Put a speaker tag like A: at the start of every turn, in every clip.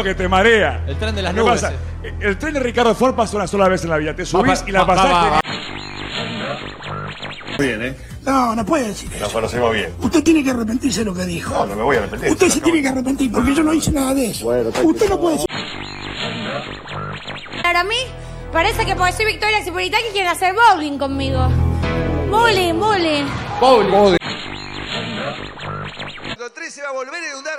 A: que te marea.
B: El tren de las
A: ¿Qué
B: nubes.
A: pasa?
B: eh.
A: El tren de Ricardo Ford pasa una sola vez en la vida. Te subís
B: Va,
A: y la
B: va, va,
A: pasaste.
B: va,
C: Bien, ¿eh?
D: No, no puede decir eso.
C: Nos conocemos bien.
D: Usted tiene que arrepentirse de lo que dijo.
C: No, no me voy a arrepentir.
D: Usted se tiene que arrepentir porque yo no hice nada de eso. Usted no puede decir.
E: Para mí, parece que porque soy Victoria Cipolitaki quieren hacer bowling conmigo. Bowling, bowling.
F: El 3 se va a volver a inundar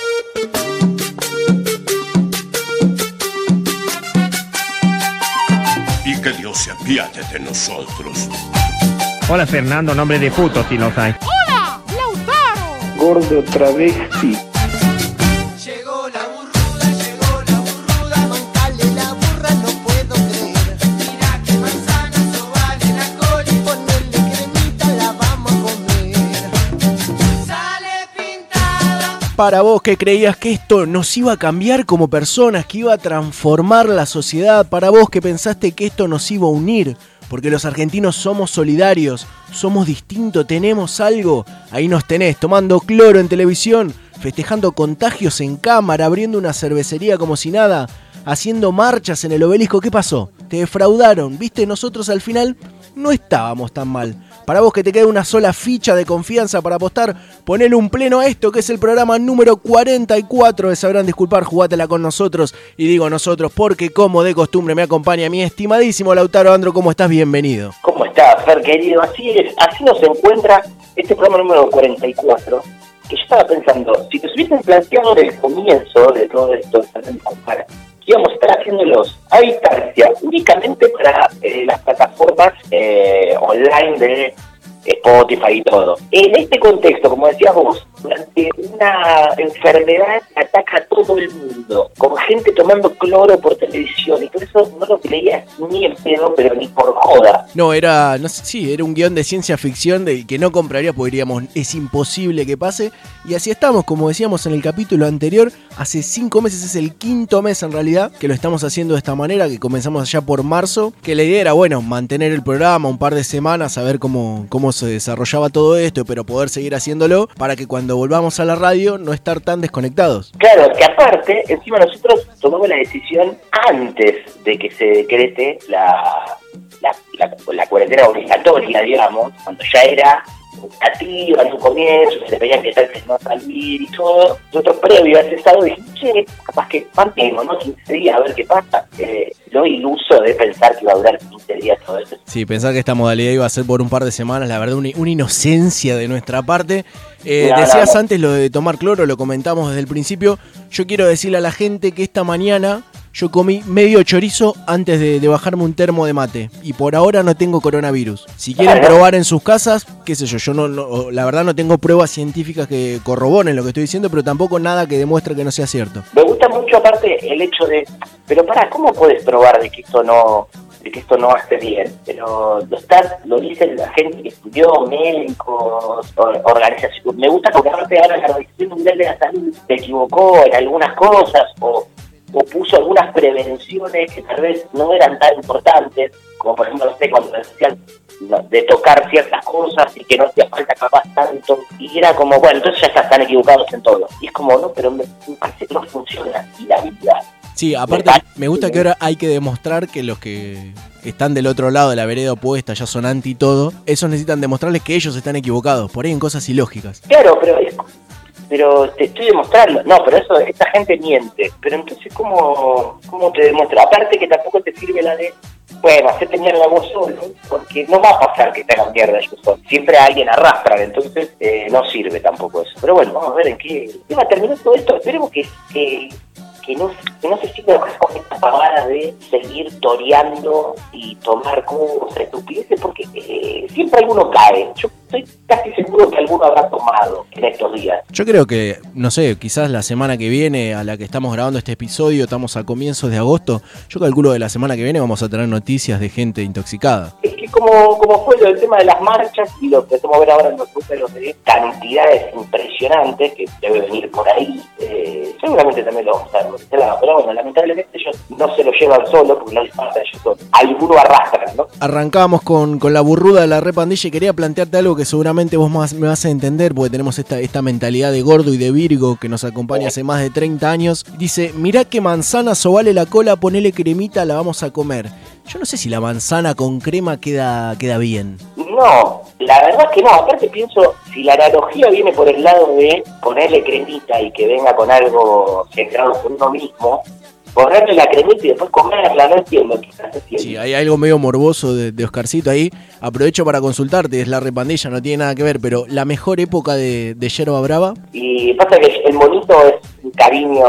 C: que Dios se apiade de nosotros.
G: Hola Fernando, nombre de puto si los hay.
E: ¡Hola! ¡Lautaro!
H: Gordo travesti.
I: Para vos que creías que esto nos iba a cambiar como personas, que iba a transformar la sociedad, para vos que pensaste que esto nos iba a unir, porque los argentinos somos solidarios, somos distintos, tenemos algo, ahí nos tenés tomando cloro en televisión, festejando contagios en cámara, abriendo una cervecería como si nada, haciendo marchas en el obelisco, ¿qué pasó? Te defraudaron, viste, nosotros al final no estábamos tan mal. Para vos que te queda una sola ficha de confianza para apostar, ponele un pleno a esto, que es el programa número 44 de Sabrán Disculpar, jugátela con nosotros. Y digo nosotros porque como de costumbre me acompaña mi estimadísimo Lautaro Andro, ¿cómo estás? Bienvenido.
J: ¿Cómo estás, Fer, querido? Así es, así nos encuentra este programa número 44, que yo estaba pensando, si nos hubiesen planteado desde el comienzo de todo esto, Sabrán íbamos a estar haciéndolos a distancia, únicamente para eh, las plataformas eh, online de Spotify y todo. En este contexto, como decías vos, durante una enfermedad ataca a todo el mundo, con gente tomando cloro por televisión, y por eso no lo creías ni en pedo, pero ni por joda.
I: No, era, sí, era un guion de ciencia ficción del que no compraría porque diríamos, es imposible que pase. Y así estamos, como decíamos en el capítulo anterior, hace cinco meses, es el quinto mes en realidad, que lo estamos haciendo de esta manera, que comenzamos allá por marzo, que la idea era, bueno, mantener el programa un par de semanas, a ver cómo, cómo se desarrollaba todo esto, pero poder seguir haciéndolo para que cuando volvamos a la radio no estar tan desconectados.
J: Claro, que aparte, encima nosotros tomamos la decisión antes de que se decrete la, la, cuarentena obligatoria, digamos, cuando ya era educativa en un comienzo, se veían que tal vez no salir y todo. Nosotros previo a ese estado dijimos, che, capaz que mantengo, ¿no? 15 días, a ver qué pasa. Eh, lo iluso de pensar que iba a durar 15 días todo eso.
I: Sí, pensar que esta modalidad iba a ser por un par de semanas, la verdad, una, una inocencia de nuestra parte. Eh,
J: No, no,
I: decías
J: no.
I: antes lo de tomar cloro, lo comentamos desde el principio. Yo quiero decirle a la gente que esta mañana yo comí medio chorizo antes de, de bajarme un termo de mate. Y por ahora no tengo coronavirus. Si quieren probar en sus casas, qué sé yo, yo no, no- la verdad no tengo pruebas científicas que corroboren lo que estoy diciendo, pero tampoco nada que demuestre que no sea cierto.
J: Me gusta mucho aparte el hecho de, pero para, ¿cómo puedes probar de que esto no de que esto no hace bien? Pero lo está, lo dicen la gente que estudió, médicos, or- organizaciones. Me gusta porque aparte ahora la Organización Mundial de la Salud se equivocó en algunas cosas o, o puso algunas prevenciones que tal vez no eran tan importantes, como por ejemplo, no sé, cuando decían de tocar ciertas cosas y que no hacía falta capaz tanto. Y era como, bueno, entonces ya está, están equivocados en todo. Y es como, no, pero me, me parece que no funciona así la vida.
I: Sí, aparte me gusta que ahora hay que demostrar que los que están del otro lado de la vereda opuesta, ya son anti todo, esos necesitan demostrarles que ellos están equivocados, por ahí en cosas ilógicas.
J: Claro, pero es- pero te estoy demostrando. No, pero eso, esta gente miente. Pero entonces, ¿cómo, cómo te demuestra? Aparte que tampoco te sirve la de, bueno, hacerte mierda vos solo, porque no va a pasar que te hagan mierda ellos solos. Siempre alguien arrastran, entonces eh, no sirve tampoco eso. Pero bueno, vamos a ver en qué, qué va a terminar todo esto. Esperemos que que no, que no se siga con esta pavada de seguir toreando y tomar cosas estupideces, porque eh, siempre alguno cae. Yo estoy casi seguro que alguno habrá tomado en estos días.
I: Yo creo que, no sé, quizás la semana que viene, a la que estamos grabando este episodio, estamos a comienzos de agosto, yo calculo que la semana que viene vamos a tener noticias de gente intoxicada.
J: Como, como fue lo del tema de las marchas y lo que a ver ahora en los números de cantidades impresionantes que debe venir por ahí, eh, seguramente también lo vamos a ver este. Pero bueno, lamentablemente ellos no se lo llevan solo porque no a ellos solos. Alguno arrastran, ¿no?
I: Arrancamos con, con la burruda de la repandilla y quería plantearte algo que seguramente vos más, me vas a entender porque tenemos esta, esta mentalidad de gordo y de virgo que nos acompaña hace más de 30 años. Dice, mirá que manzana vale la cola, ponele cremita, la vamos a comer. Yo no sé si la manzana con crema queda, queda bien.
J: No, la verdad es que no. Aparte pienso, si la analogía viene por el lado de ponerle cremita y que venga con algo centrado por uno mismo, ponerle la cremita y después comerla, no entiendo qué estás haciendo.
I: Sí, hay algo medio morboso de, de Oscarcito ahí. Aprovecho para consultarte, es la repandilla, no tiene nada que ver, pero la mejor época de, de Yerba Brava.
J: Y pasa que el monito es un cariño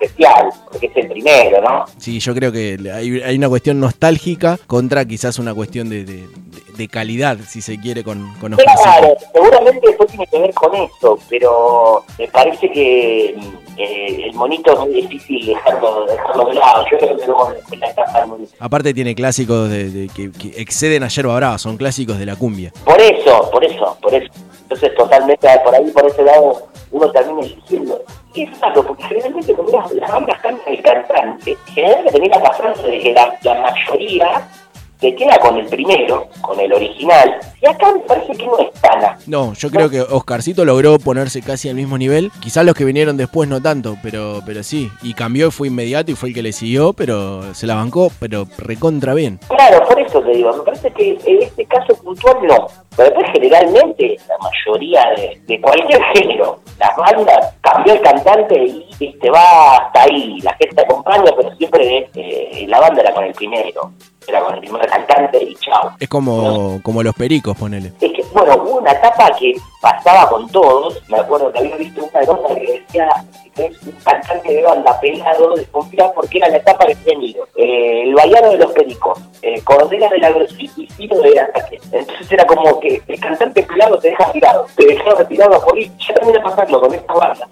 J: especial, porque es el primero, ¿no?
I: Sí, yo creo que hay, hay una cuestión nostálgica contra quizás una cuestión de, de- de calidad, si se quiere, con, con Oscarcito.
J: Claro, seguramente después tiene que ver con eso, pero me parece que eh, el monito es muy difícil dejarlo, dejarlo de lado. Yo creo que luego en la monito.
I: Aparte tiene clásicos de, de- que, que exceden a Yerba Brava, son clásicos de la cumbia.
J: Por eso, por eso, por eso. Entonces, totalmente por ahí, por ese lado, uno termina eligiendo. Y es raro, porque generalmente cuando las, bandas cambian el cantante, generalmente tenés la pasante de que la, la mayoría se queda con el primero, con el original, y acá me parece que no es tan así.
I: No, yo creo que Oscarcito logró ponerse casi al mismo nivel. Quizás los que vinieron después no tanto, pero, pero sí. Y cambió y fue inmediato y fue el que le siguió, pero se la bancó, pero recontra bien.
J: Claro, por eso te digo, me parece que en este caso puntual no. Pero después generalmente la mayoría de, de cualquier género, las bandas cambió el cantante y te va hasta ahí, la gente acompaña, pero siempre eh, la banda era con el primero, era con el primer cantante y chao.
I: Es como, como los pericos, ponele.
J: Es que, bueno, hubo una etapa que pasaba con todos, me acuerdo que había visto una nota que decía es un cantante de banda pelado, desconfía porque era la etapa que ido. Eh, el Bayano de los Pericos, eh, Cordera del Agrosí y Ciro de Ataque. Entonces era como que el cantante pelado te deja tirado, te deja retirado a morir. Ya termina pasando con esta banda.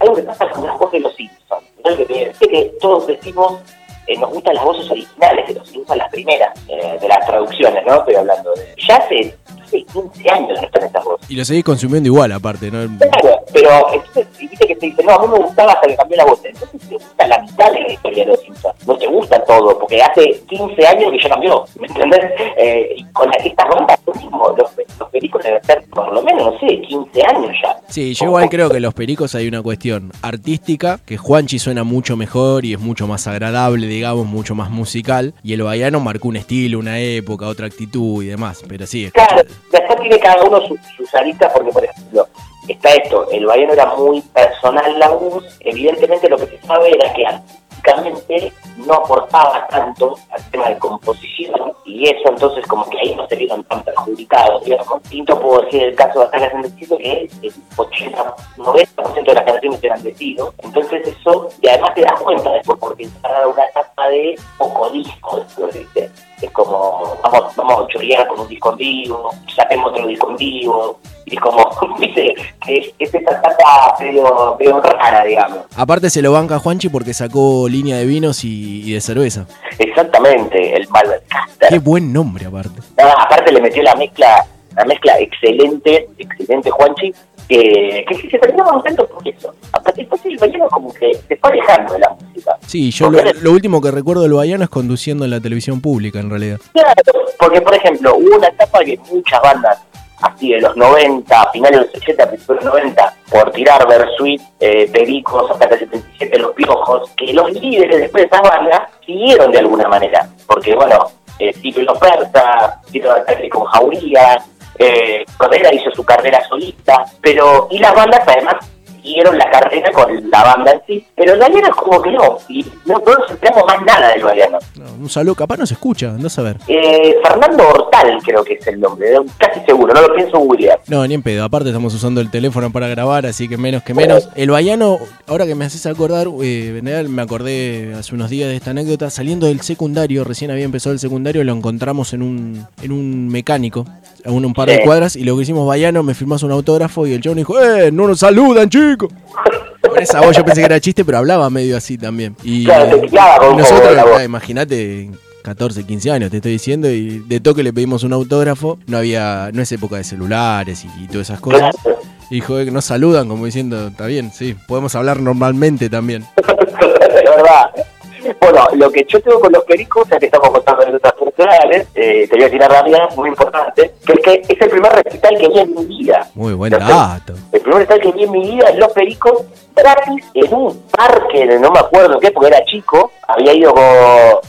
J: Algo que pasa con las voces de los Simpsons. ¿no? Que, que todos decimos eh, nos gustan las voces originales de los Simpsons, las primeras, eh, de las traducciones, ¿no? Estoy hablando de... Ya hace, hace 15 años están estas voces.
I: Y lo seguís consumiendo igual, aparte, ¿no?
J: Claro, pero entonces, viste que te dicen, no, a mí me gustaba hasta que cambió la voz. Entonces te gusta la mitad de la historia de los Simpsons. No te gusta todo, porque hace 15 años que ya cambió, ¿me entendés? Eh, y con estas bandas, lo mismo, los, los películas deben ser por lo menos, no sé, 15 años ya.
I: Sí, yo igual creo que los pericos hay una cuestión artística, que Juanchi suena mucho mejor y es mucho más agradable, digamos, mucho más musical. Y el Baiano marcó un estilo, una época, otra actitud y demás. Pero sí,
J: Claro, después tiene cada uno su- sus aristas, porque por ejemplo, está esto, el Bayano era muy personal la voz, evidentemente lo que se sabe era que no aportaba tanto al tema de composición, y eso entonces como que ahí no se vieron tan perjudicados, digamos. Tinto puedo decir el caso de Ataques en Decido, que el 80-90% de las canciones eran de entonces eso, y además te das cuenta después, porque entrada una etapa de poco disco, es como, vamos, vamos a chorear con un disco en vivo, saquemos otro disco en vivo, y es como, viste, es, es esta etapa medio, medio rara, digamos.
I: aparte se lo banca Juanchi porque sacó línea de vinos y, y de cerveza.
J: Exactamente, el Malcaster.
I: Qué buen nombre, aparte.
J: Aparte le metió la mezcla, la mezcla excelente, excelente Juanchi, que, que se terminó contento por eso. Aparte después el bailado como que se fue alejando de la música.
I: Sí, yo lo, lo último que recuerdo del Baiano es conduciendo en la televisión pública, en realidad.
J: Claro, porque por ejemplo, hubo una etapa que muchas bandas, así de los 90, finales de los 80, principios de los 90, por tirar Versuit, eh, Pericos, hasta el 77, Los Piojos, que los líderes después de esas bandas siguieron de alguna manera. Porque bueno, eh, los Persa, ataque con Jauría, eh, Cordera hizo su carrera solista, pero, y las bandas además siguieron la carrera con la banda en sí, pero el Baiano es como que no, y no, no nos más nada del Baiano.
I: No, un saludo, capaz no se escucha, andás a ver.
J: Eh, Fernando Hortal creo que es el nombre, casi seguro, no lo pienso googlear.
I: No, ni en pedo. Aparte estamos usando el teléfono para grabar, así que menos que menos. El Baiano, ahora que me haces acordar, eh, me acordé hace unos días de esta anécdota. Saliendo del secundario, recién había empezado el secundario, lo encontramos en un, en un mecánico, a un, un par de cuadras, y lo que hicimos Baiano, me firmás un autógrafo y el chabón dijo, ¡eh! ¡No nos saludan, chicos! Con esa voz yo pensé que era chiste, pero hablaba medio así también. Y,
J: Claro, tiraba con
I: y nosotros, ah, imagínate, 14, 15 años, te estoy diciendo, y de toque le pedimos un autógrafo. No había, no es época de celulares y, y todas esas cosas.
J: Claro.
I: Y dijo que nos saludan como diciendo, está bien, sí, podemos hablar normalmente también.
J: de verdad. Bueno, lo que yo tengo con los pericos, ya que estamos contando anécdotas personales, eh, te voy a tirar rápida, muy importante, que es que es el primer recital que vi en mi vida.
I: Muy buen dato.
J: El primer recital que vi en mi vida es Los Pericos, gratis, en un parque, no me acuerdo qué, porque era chico, había ido con,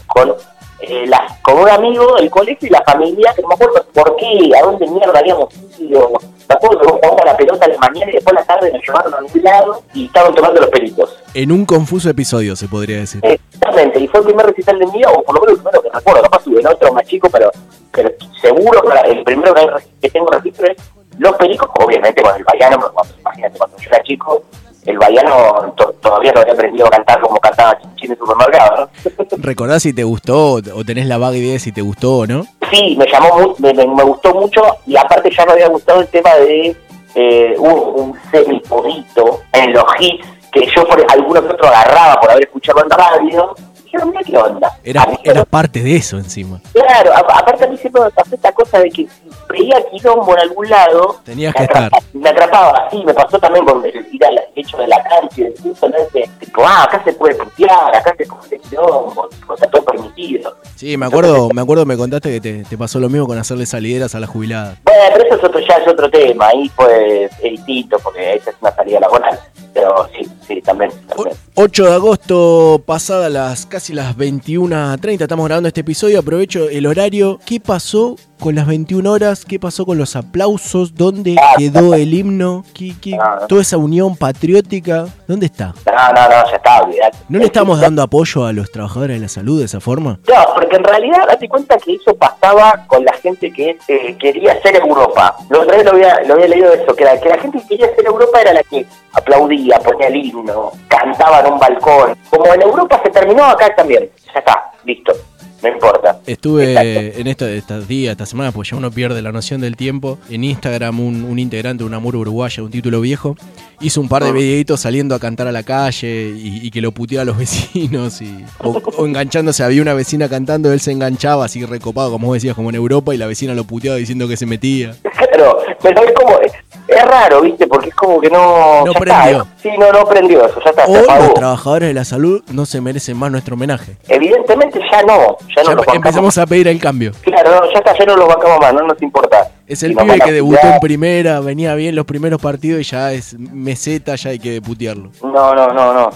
J: con, eh, las- con un amigo del colegio y la familia, que no me acuerdo por qué, a dónde mierda habíamos ido. Me acuerdo que jugamos a la pelota la mañana y después a la tarde nos llevaron a un lado y estaban tomando los pericos.
I: En un confuso episodio, se podría decir.
J: Exactamente, y fue el primer recital de mi vida, o por lo menos el primero que recuerdo, capaz tuve en otro más chico, pero, pero seguro que el primero que, tengo registro es Los Pericos, obviamente con el Baiano, imagínate cuando yo era chico, el Baiano to- todavía no había aprendido a cantar como cantaba Chinchín en supermercado, ¿no?
I: ¿Recordás si te gustó o tenés la vaga idea de si te gustó o no?
J: Sí, me llamó, me- me gustó mucho y aparte ya me había gustado el tema de eh, un, un semipodito en los hits que yo por alguno que otro agarraba por haber escuchado en radio. Y dije, mira qué onda.
I: Era,
J: A mí
I: era parte de eso encima.
J: Claro, a- aparte a mí siempre me pasó esta cosa de que veía quilombo en algún lado,
I: Tenías que estar.
J: me atrapaba, sí, me pasó también con el ir al hecho de la cancha y del ¿no? De, tipo, ah, acá se puede putear, acá se puede quilombo, tipo, está todo permitido.
I: Sí, me acuerdo, me acuerdo, me contaste que te, te pasó lo mismo con hacerle salideras a la jubilada.
J: Bueno, pero eso es otro, ya es otro tema, ahí fue distinto, porque esa es una salida laboral, pero sí, sí, también. también.
I: 8 de agosto, pasada las casi las 21.30, estamos grabando este episodio, aprovecho el horario. ¿Qué pasó con las 21 horas? ¿Qué pasó con los aplausos? ¿Dónde quedó el himno? ¿Qué, qué- toda esa unión patriótica? ¿Dónde está?
J: No, no, no, ya está, olvidate.
I: ¿No le estamos dando apoyo a los trabajadores de la salud de esa forma?
J: No, porque en realidad date cuenta que eso pasaba con la gente que eh, quería ser Europa. Otra vez lo había, lo había leído eso, que la, que la gente que quería ser Europa era la que aplaudía, ponía el himno, cantaba en un balcón. Como en Europa se terminó, acá también. Ya está, listo, no importa.
I: Estuve en esto, estos días, esta semana, pues ya uno pierde la noción del tiempo. En Instagram, un, un integrante de una Amor Uruguaya, un título viejo, hizo un par de videitos saliendo a cantar a la calle y, y que lo puteaba a los vecinos. Y, o, o enganchándose, había una vecina cantando, él se enganchaba así recopado, como vos decías, como en Europa, y la vecina lo puteaba diciendo que se metía.
J: Claro, pero es como, es, raro, ¿viste? Porque es como que no...
I: No
J: ya
I: prendió.
J: Está, sí, no, no prendió eso, ya está,
I: Hoy los trabajadores de la salud no se merecen más nuestro homenaje.
J: Evidentemente ya no, ya no
I: Ya
J: los
I: empezamos a pedir el cambio.
J: Claro, no, ya está, ya no los bancamos más, no nos importa.
I: Es el
J: Si
I: pibe que debutó en primera, venía bien los primeros partidos y ya es meseta, ya hay que putearlo.
J: No, no, no, no.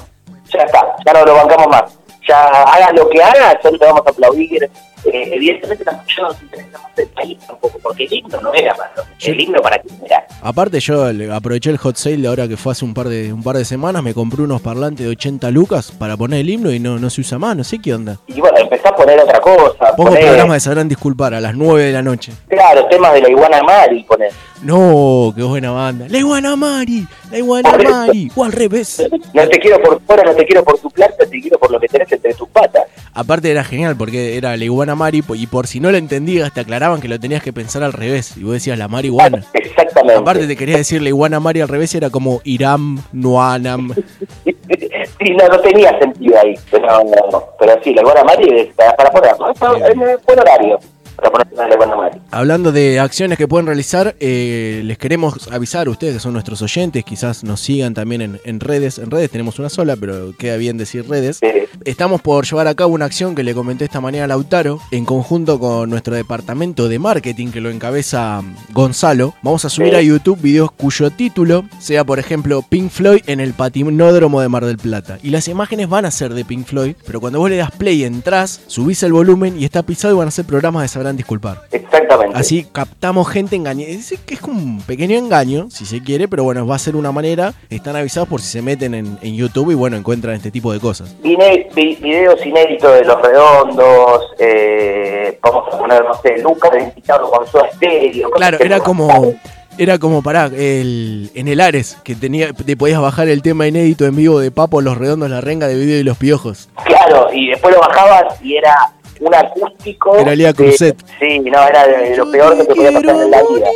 J: Ya está, ya no lo bancamos más. Ya haga lo que haga, solo te vamos a aplaudir. Eh, evidentemente tampoco nos interesa más el país tampoco, porque el himno no era para el himno para quién era.
I: Aparte yo aproveché el hot sale de ahora que fue hace un par de un par de semanas, me compré unos parlantes de 80 lucas para poner el himno y no, no se usa más, no sé qué onda.
J: Y bueno, empezó a poner otra cosa.
I: Pongo
J: poner,
I: programas de sabrán disculpar a las 9 de la noche.
J: Claro, temas de la iguana Mari, poner.
I: No, qué buena banda. La iguana Mari, la iguana Mari, o al revés.
J: No te quiero por fuera, no te quiero por tu plata, te quiero por lo que tenés entre tus patas.
I: Aparte era genial porque era la iguana Mari y por si no lo entendías te aclaraban que lo tenías que pensar al revés y vos decías la marihuana.
J: Exactamente.
I: Aparte te quería decir la iguana Mari al revés era como Iram, Nuanam.
J: Sí, no, no tenía sentido ahí. Pero, pero sí, la iguana Mari es para, para poner. Es un buen horario para.
I: Hablando de acciones que pueden realizar, eh, les queremos avisar a ustedes que son nuestros oyentes, quizás nos sigan también en, en redes. En redes tenemos una sola, pero queda bien decir redes. Estamos por llevar a cabo una acción que le comenté esta mañana a Lautaro, en conjunto con nuestro departamento de marketing que lo encabeza Gonzalo. Vamos a subir
J: Sí.
I: a YouTube videos cuyo título sea, por ejemplo, Pink Floyd en el patinódromo de Mar del Plata. Y las imágenes van a ser de Pink Floyd, pero cuando vos le das play, entras, subís el volumen y está pisado y van a ser programas de Sabrán Disculpar.
J: Exactamente.
I: Así captamos gente engañada. Es que es como un pequeño engaño, si se quiere, pero bueno, va a ser una manera. Están avisados por si se meten en, en YouTube y bueno, encuentran este tipo de cosas.
J: Vine- vi- videos inéditos de Los Redondos, eh, vamos a poner, no sé, Lucas invitado con su estéreo.
I: Claro, era como. Era como, pará, el, en el Ares, que tenía, te podías bajar el tema inédito en vivo de Papo, Los Redondos, La Renga, de Video y Los Piojos.
J: Claro, y después lo bajabas y era un acústico.
I: Era Lía Cruzet.
J: Sí, no, era de lo peor que te podía pasar en la vida.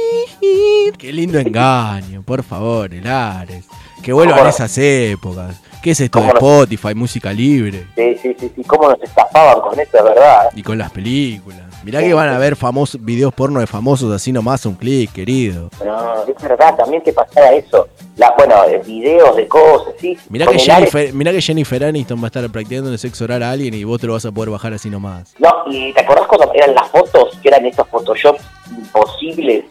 I: Qué lindo engaño, por favor, el Ares. Que vuelvan esas épocas. ¿Qué es esto de. Spotify, música libre?
J: Sí, sí, sí, sí, cómo nos estafaban con eso, de verdad.
I: Y con las películas. Mirá que van a ver famosos videos porno de famosos así nomás, un clic, querido.
J: No, es verdad, también te pasaba eso. La, bueno, eh, videos de cosas, sí.
I: Mirá que, Jennifer, mirá que Jennifer Aniston va a estar practicando el sexo oral a alguien y vos te lo vas a poder bajar así nomás.
J: No, y ¿te acordás cuando eran las fotos, que eran estos Photoshop imposibles?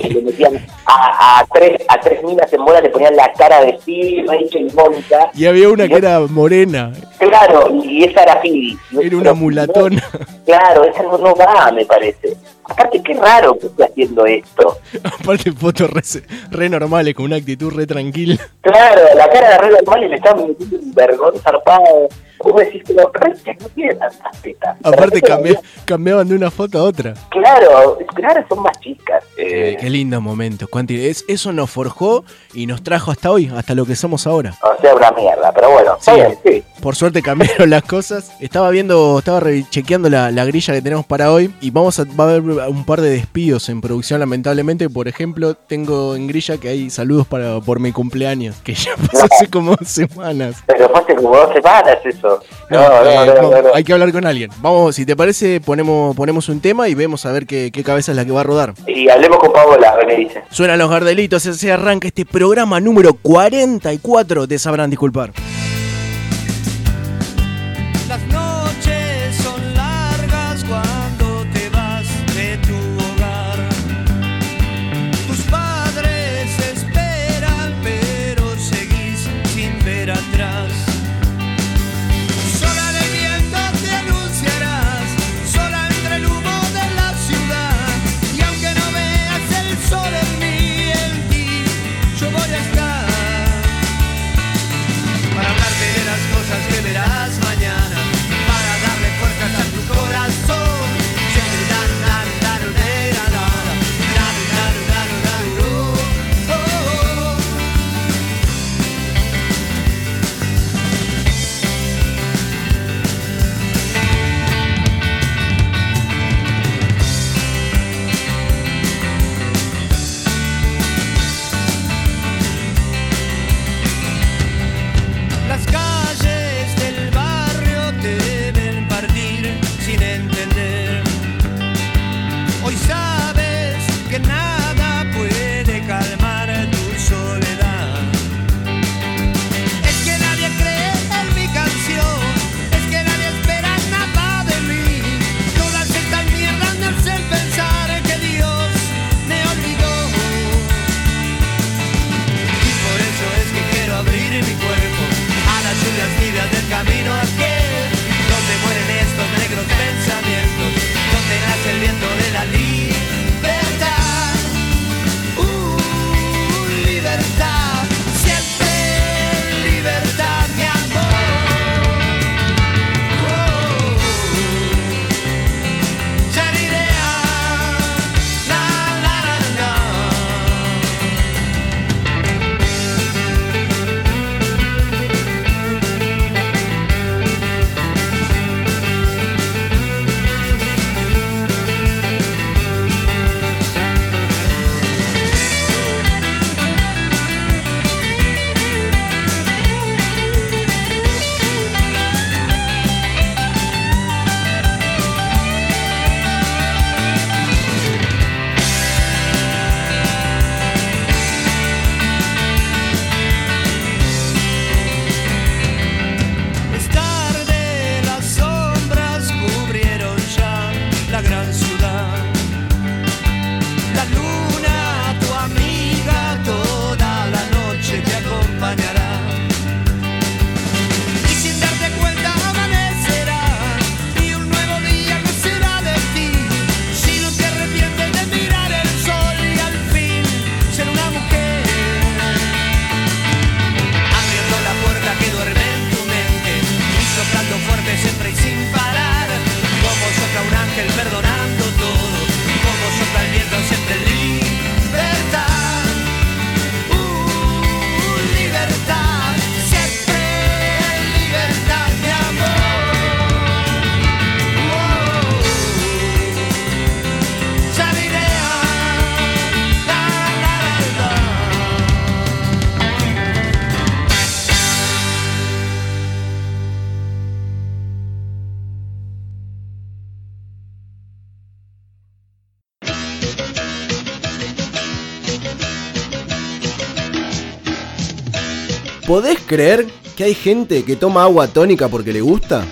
J: Que le metían a, a tres a tres minas en bola, le ponían la cara de Steve, Rachel y Mónica.
I: Y había una que era morena,
J: Claro, y esa era Phoebe.
I: era una mulatona.
J: Claro, esa no, no va, me parece. Aparte, qué raro que esté haciendo esto.
I: Aparte fotos re, re normales, con una actitud re tranquila.
J: Claro, la cara de Red normal y le está metiendo un vergón zarpado. Vos decís que los reyes no tienen tantas tetas.
I: Aparte
J: Pero
I: cambi- cambiaban de una foto a otra.
J: Claro, claro, son más chicas.
I: Eh, qué lindo momento. Cuanti, es- eso nos forjó y nos trajo hasta hoy, hasta lo que somos ahora.
J: O sea, una mierda, pero bueno,
I: Sí.
J: bien, sí.
I: Por suerte cambiaron las cosas. Estaba viendo, estaba chequeando la, la grilla que tenemos para hoy y vamos a, va a haber un par de despidos en producción, lamentablemente. Por ejemplo, tengo en grilla que hay saludos para por mi cumpleaños, que ya pasó hace como dos semanas.
J: Pero fue hace como dos semanas eso.
I: No,
J: No, no,
I: eh,
J: no,
I: no. hay que hablar con alguien. Vamos, si te parece, ponemos, ponemos un tema y vemos a ver qué, qué cabeza es la que va a rodar.
J: Y hablemos dice.
I: Suenan los gardelitos, se arranca este programa número 44, te sabrán disculpar. Creer que hay gente que toma agua tónica porque le gusta?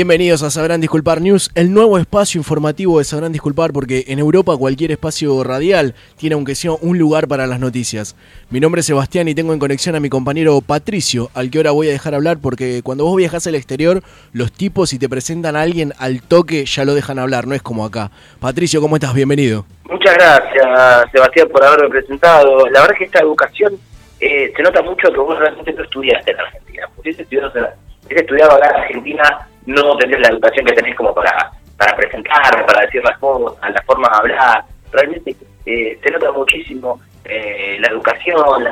I: Bienvenidos a Sabrán Disculpar News, el nuevo espacio informativo de Sabrán Disculpar porque en Europa cualquier espacio radial tiene aunque sea un lugar para las noticias. Mi nombre es Sebastián y tengo en conexión a mi compañero Patricio, al que ahora voy a dejar hablar porque cuando vos viajas al exterior, los tipos si te presentan a alguien al toque ya lo dejan hablar, no es como acá. Patricio, ¿cómo estás? Bienvenido.
J: Muchas gracias, Sebastián, por haberme presentado. La verdad es que esta educación eh, se nota mucho que vos realmente no estudiaste en Argentina. Porque si estudiado, estudiado acá en Argentina, no tenés la educación que tenés como para, para presentarme, para decir las cosas, la forma de hablar. Realmente eh, se nota muchísimo eh, la educación.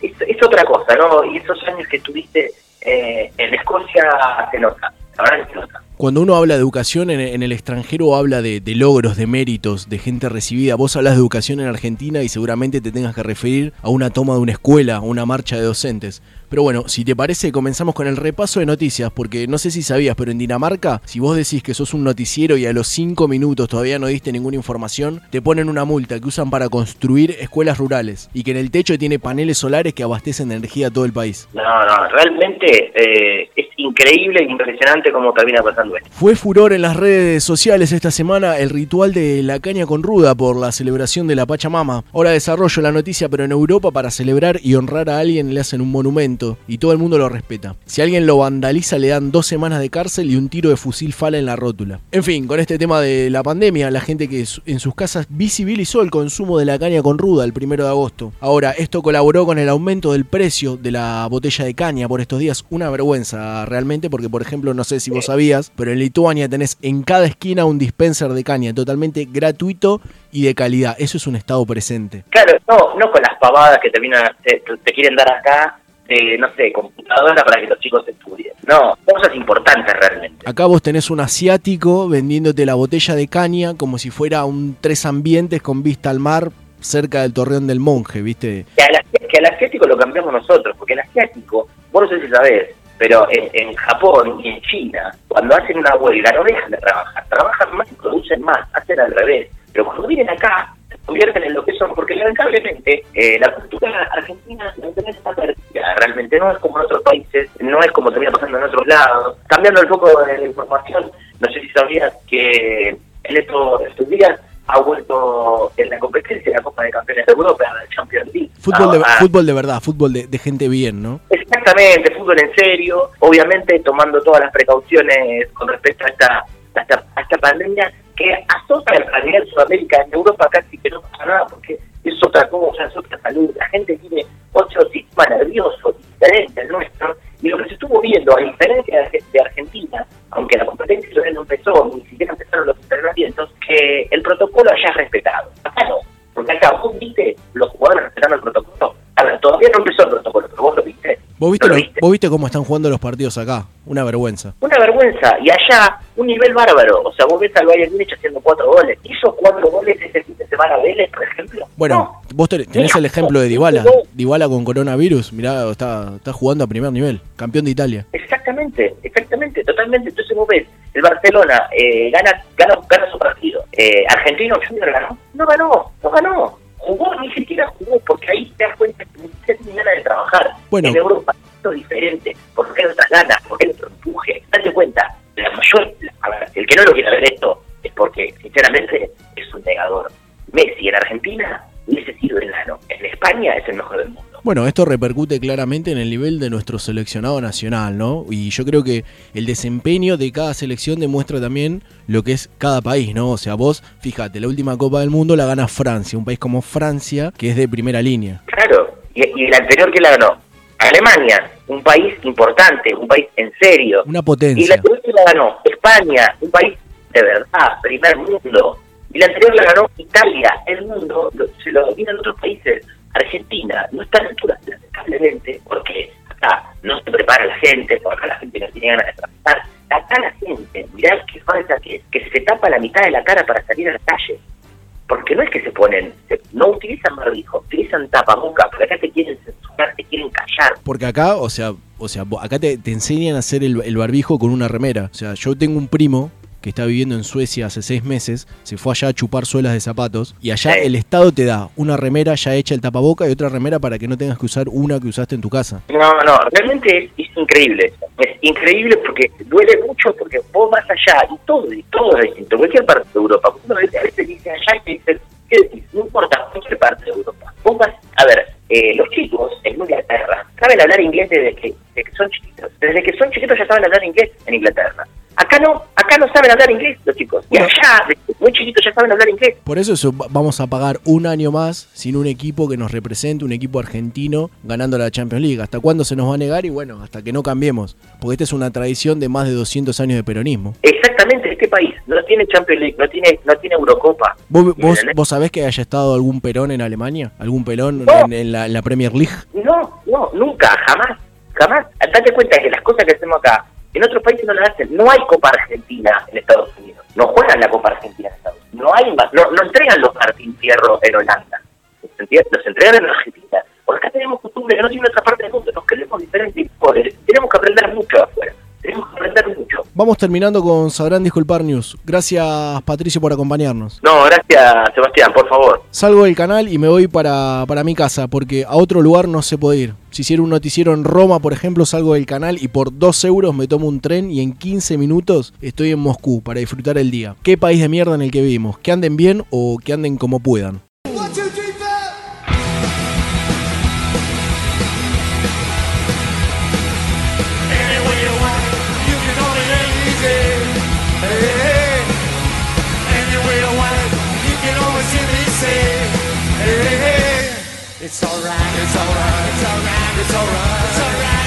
J: Es, es, otra cosa, ¿no? Y esos años que estuviste eh, en Escocia se nota, la verdad que se nota.
I: Cuando uno habla de educación en, el extranjero habla de, de, logros, de méritos, de gente recibida. Vos hablas de educación en Argentina y seguramente te tengas que referir a una toma de una escuela, a una marcha de docentes. Pero bueno, si te parece, comenzamos con el repaso de noticias, porque no sé si sabías, pero en Dinamarca, si vos decís que sos un noticiero y a los 5 minutos todavía no diste ninguna información, te ponen una multa que usan para construir escuelas rurales y que en el techo tiene paneles solares que abastecen de energía a todo el país.
J: No, no, realmente eh, es increíble e impresionante cómo termina pasando
I: Fue furor en las redes sociales esta semana el ritual de la caña con ruda por la celebración de la Pachamama. Ahora desarrollo la noticia, pero en Europa para celebrar y honrar a alguien le hacen un monumento y todo el mundo lo respeta. Si alguien lo vandaliza le dan dos semanas de cárcel y un tiro de fusil fala en la rótula. En fin, con este tema de la pandemia, la gente que en sus casas visibilizó el consumo de la caña con ruda el primero de agosto. Ahora, esto colaboró con el aumento del precio de la botella de caña por estos días. Una vergüenza realmente, porque por ejemplo, no sé si vos sabías, pero en Lituania tenés en cada esquina un dispenser de caña totalmente gratuito y de calidad. Eso es un estado presente.
J: Claro, no, no con las pavadas que te, vienen te, te quieren dar acá de, no sé, computadora para que los chicos estudien. No, cosas importantes realmente.
I: Acá vos tenés un asiático vendiéndote la botella de caña como si fuera un tres ambientes con vista al mar cerca del torreón del monje, ¿viste?
J: Que al, que al asiático lo cambiamos nosotros, porque el asiático, vos no sé si sabés, pero en, en, Japón y en China, cuando hacen una huelga no dejan de trabajar, trabajan más y producen más, hacen al revés. Pero cuando vienen acá, se convierten en lo que son, porque lamentablemente eh, la cultura argentina está perdida, realmente no es como en otros países, no es como termina pasando en otros lados. Cambiando el foco de la información, no sé si sabías que en estos, estos días ha vuelto en la competencia de la Copa de Campeones de Europa, la Champions League.
I: Fútbol, de, ah, fútbol de verdad, fútbol de, de, gente bien, ¿no?
J: Exactamente, fútbol en serio, obviamente tomando todas las precauciones con respecto a esta, a esta, a esta pandemia que azota a nivel Sudamérica, en Europa casi que no pasa nada porque es otra cosa, es otra salud. La gente tiene otro sistema nervioso diferente al nuestro y lo que se estuvo viendo, a diferencia de Argentina, aunque la competencia todavía no empezó, ni siquiera empezaron los entrenamientos, que el protocolo haya respetado. Porque acá vos viste los jugadores respetando el protocolo. A todavía no empezó el vos viste.
I: ¿Vos viste, lo, viste? ¿Vos viste cómo están jugando los partidos acá? Una vergüenza.
J: Una vergüenza. Y allá, un nivel bárbaro. O sea, vos ves al Bayern Múnich haciendo cuatro goles. ¿Hizo cuatro goles ese fin de semana Vélez, por ejemplo?
I: Bueno,
J: no.
I: vos tenés Mira, el ejemplo de Dybala. Dybala con coronavirus. Mirá, está, está jugando a primer nivel. Campeón de Italia.
J: Exactamente, exactamente, totalmente. Entonces vos ves, el Barcelona eh, gana, gana, gana su partido. Eh, Argentino Junior ganó. No ganó, no ganó. Jugó, ni siquiera jugó, porque ahí te das cuenta que usted tiene ganas de trabajar.
I: Bueno.
J: En Europa es diferente, porque hay otras ganas, porque hay otro empuje. Date cuenta, la mayor, a ver, el que no lo quiera ver esto es porque, sinceramente, es un negador. Messi en Argentina hubiese sido enano. En España es el mejor del mundo.
I: Bueno, esto repercute claramente en el nivel de nuestro seleccionado nacional, ¿no? Y yo creo que el desempeño de cada selección demuestra también lo que es cada país, ¿no? O sea, vos, fíjate, la última Copa del Mundo la gana Francia, un país como Francia, que es de primera línea.
J: Claro, y, y el anterior que la ganó, Alemania, un país importante, un país en serio.
I: Una potencia.
J: Y la anterior que la ganó España, un país de verdad, primer mundo. Y la anterior la ganó Italia, el mundo, lo, se lo dominan otros países. Argentina no está a la altura, lamentablemente, porque acá no se prepara la gente, porque acá la gente no tiene ganas de trabajar. Acá la gente, mirá qué falta que, que se tapa la mitad de la cara para salir a la calle. porque no es que se ponen, no utilizan barbijo, utilizan tapabocas, porque acá te quieren censurar, te quieren callar.
I: Porque acá, o sea, o sea, acá te, te enseñan a hacer el barbijo con una remera. O sea, yo tengo un primo que está viviendo en Suecia hace seis meses, se fue allá a chupar suelas de zapatos y allá el Estado te da una remera ya hecha el tapaboca y otra remera para que no tengas que usar una que usaste en tu casa.
J: No, no, realmente es, es increíble. Es increíble porque duele mucho porque vos vas allá y todo, y todo es distinto. Cualquier parte de Europa. Uno a veces a veces dice allá y te dicen, ¿qué decís? No importa, cualquier parte de Europa. Vos vas, a ver, eh, los chicos en Inglaterra saben hablar inglés desde que, desde que son chiquitos. Desde que son chiquitos ya saben hablar inglés en Inglaterra. Acá no, acá no saben hablar inglés los chicos. Y allá, muy chiquitos ya saben hablar inglés.
I: Por eso, eso va- vamos a pagar un año más sin un equipo que nos represente, un equipo argentino ganando la Champions League. ¿Hasta cuándo se nos va a negar? Y bueno, hasta que no cambiemos. Porque esta es una tradición de más de 200 años de peronismo.
J: Exactamente, este país no tiene Champions League, no tiene, no tiene Eurocopa.
I: ¿Vos, vos, sabés que haya estado algún Perón en Alemania? ¿Algún Perón
J: No.
I: en, en la, en la Premier League?
J: No, no, nunca, jamás, jamás. Date cuenta que las cosas que hacemos acá, en otros países no las hacen. No hay Copa Argentina en Estados Unidos. No juegan la Copa Argentina en Estados Unidos. No hay no, entregan los Martín Fierro en Holanda. Los entregan en Argentina. Porque acá tenemos costumbre que no tiene otra parte del mundo. Nos creemos diferentes. Tenemos que aprender mucho afuera. Tenemos que aprender mucho.
I: Vamos terminando con Sabrán Disculpar News. Gracias, Patricio, por acompañarnos.
J: No, gracias, Sebastián, por favor.
I: Salgo del canal y me voy para, para mi casa, porque a otro lugar no se puede ir. Si hiciera un noticiero en Roma, por ejemplo, salgo del canal y por 2 euros me tomo un tren y en 15 minutos estoy en Moscú para disfrutar el día. ¿Qué país de mierda en el que vivimos? Que anden bien o que anden como puedan.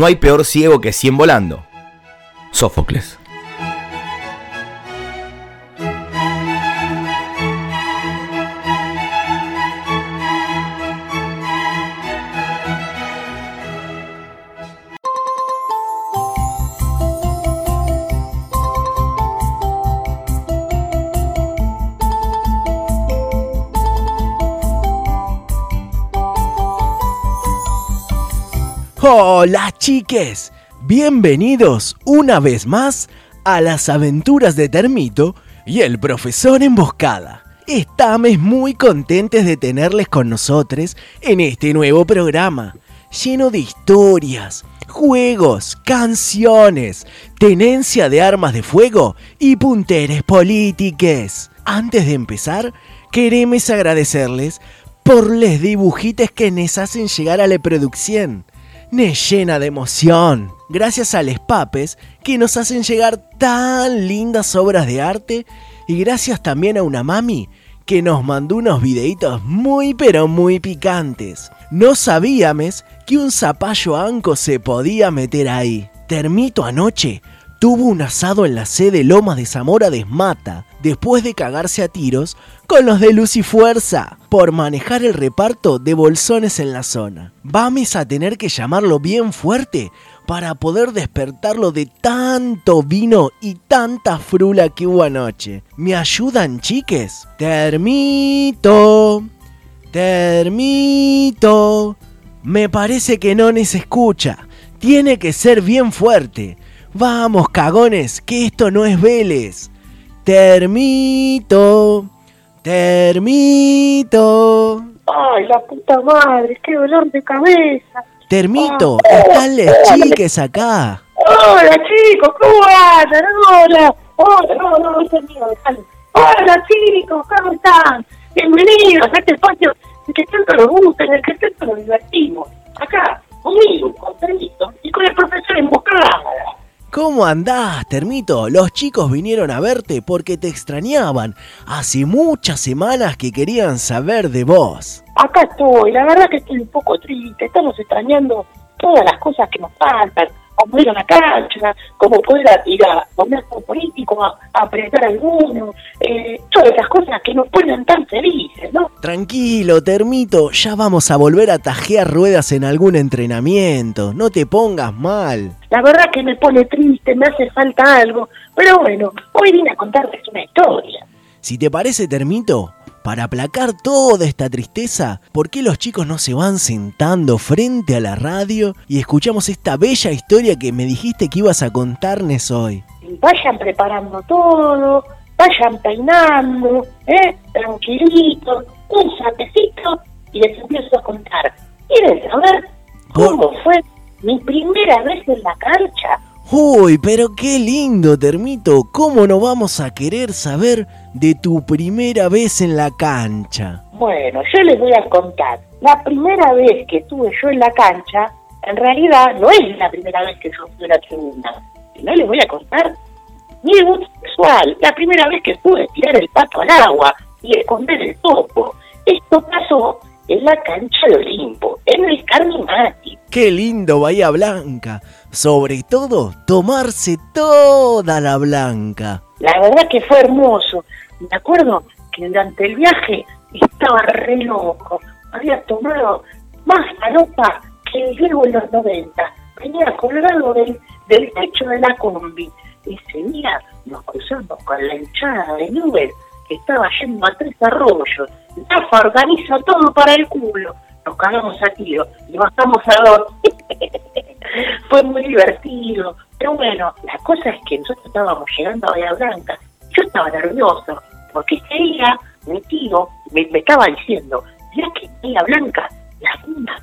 B: No
K: hay peor ciego que cien volando. Sófocles.
I: Hola chiques, bienvenidos una vez más a las aventuras de Termito y el profesor Emboscada. Estamos muy contentes de tenerles con nosotros en este nuevo programa. lleno de historias, juegos, canciones, tenencia de armas de fuego y punteres políticos. Antes de empezar, queremos agradecerles por les dibujitos que nos hacen llegar a la producción. Nos llena de emoción. Gracias a les papes que nos hacen llegar tan lindas obras de arte y gracias también a una mami que nos mandó unos videitos muy pero muy picantes. No sabíamos que un zapallo anco se podía meter ahí. Termito anoche tuvo un asado en la sede Lomas de Zamora de después de cagarse a tiros con los de Luz y Fuerza, por manejar el reparto de bolsones en la zona. Vamos a tener que llamarlo bien fuerte para poder despertarlo de tanto vino y tanta frula que hubo anoche. ¿Me ayudan, chiques? Termito. Termito. Me parece que no nos escucha. Tiene que ser bien fuerte. Vamos, cagones, que esto no es Vélez. Termito. Termito.
L: Ay, la puta madre, qué dolor de cabeza.
I: Termito, están las chiques acá.
L: Hola chicos, ¿cómo andan? Hola. Hola, no, no, es mío, dejalo. Hola chicos, ¿cómo están? Bienvenidos a este espacio que tanto nos gusta, en el que tanto nos divertimos. Acá, conmigo, con Termito y con el profesor emboscada.
I: ¿Cómo andás, Termito? Los chicos vinieron a verte porque te extrañaban. Hace muchas semanas que querían saber de vos.
L: Acá estoy, la verdad que estoy un poco triste, estamos extrañando todas las cosas que nos faltan, como ir a la cancha, como poder ir a comer con político, a, a apretar a alguno, eh, todas esas cosas que nos ponen tan felices, ¿no?
I: Tranquilo, Termito, ya vamos a volver a tajear ruedas en algún entrenamiento. No te pongas mal.
L: La verdad que me pone triste, me hace falta algo, pero bueno, hoy vine a contarles una historia.
I: Si te parece, Termito, para aplacar toda esta tristeza, ¿por qué los chicos no se van sentando frente a la radio y escuchamos esta bella historia que me dijiste que ibas a contarnos hoy?
L: Vayan preparando todo, vayan peinando, ¿eh? tranquilitos, un sapecito y les empiezo a contar. ¿Quieren saber cómo fue mi primera vez en la cancha?
I: Uy, pero qué lindo, Termito. ¿Cómo no vamos a querer saber de tu primera vez en la cancha?
L: Bueno, yo les voy a contar. La primera vez que estuve yo en la cancha, en realidad no es la primera vez que yo fui a la tribuna. No les voy a contar mi debut sexual, la primera vez que pude tirar el pato al agua y esconder el topo. Esto pasó en la cancha de Olimpo, en el Carminati.
I: Qué lindo Bahía Blanca. Sobre todo, tomarse toda la blanca.
L: La verdad que fue hermoso. Me acuerdo que durante el viaje estaba re loco. Había tomado más falopa que el Diego en los 90. Venía colgado del, del techo de la combi. Ese día nos cruzamos con la hinchada de Nubel que estaba yendo a tres arroyos. Rafa organiza todo para el culo. Nos cagamos a tiro y bajamos a dos. Fue muy divertido. Pero bueno, la cosa es que nosotros estábamos llegando a Bahía Blanca. Yo estaba nervioso, porque ese día mi tío me, me estaba diciendo, ya que en Bahía Blanca las minas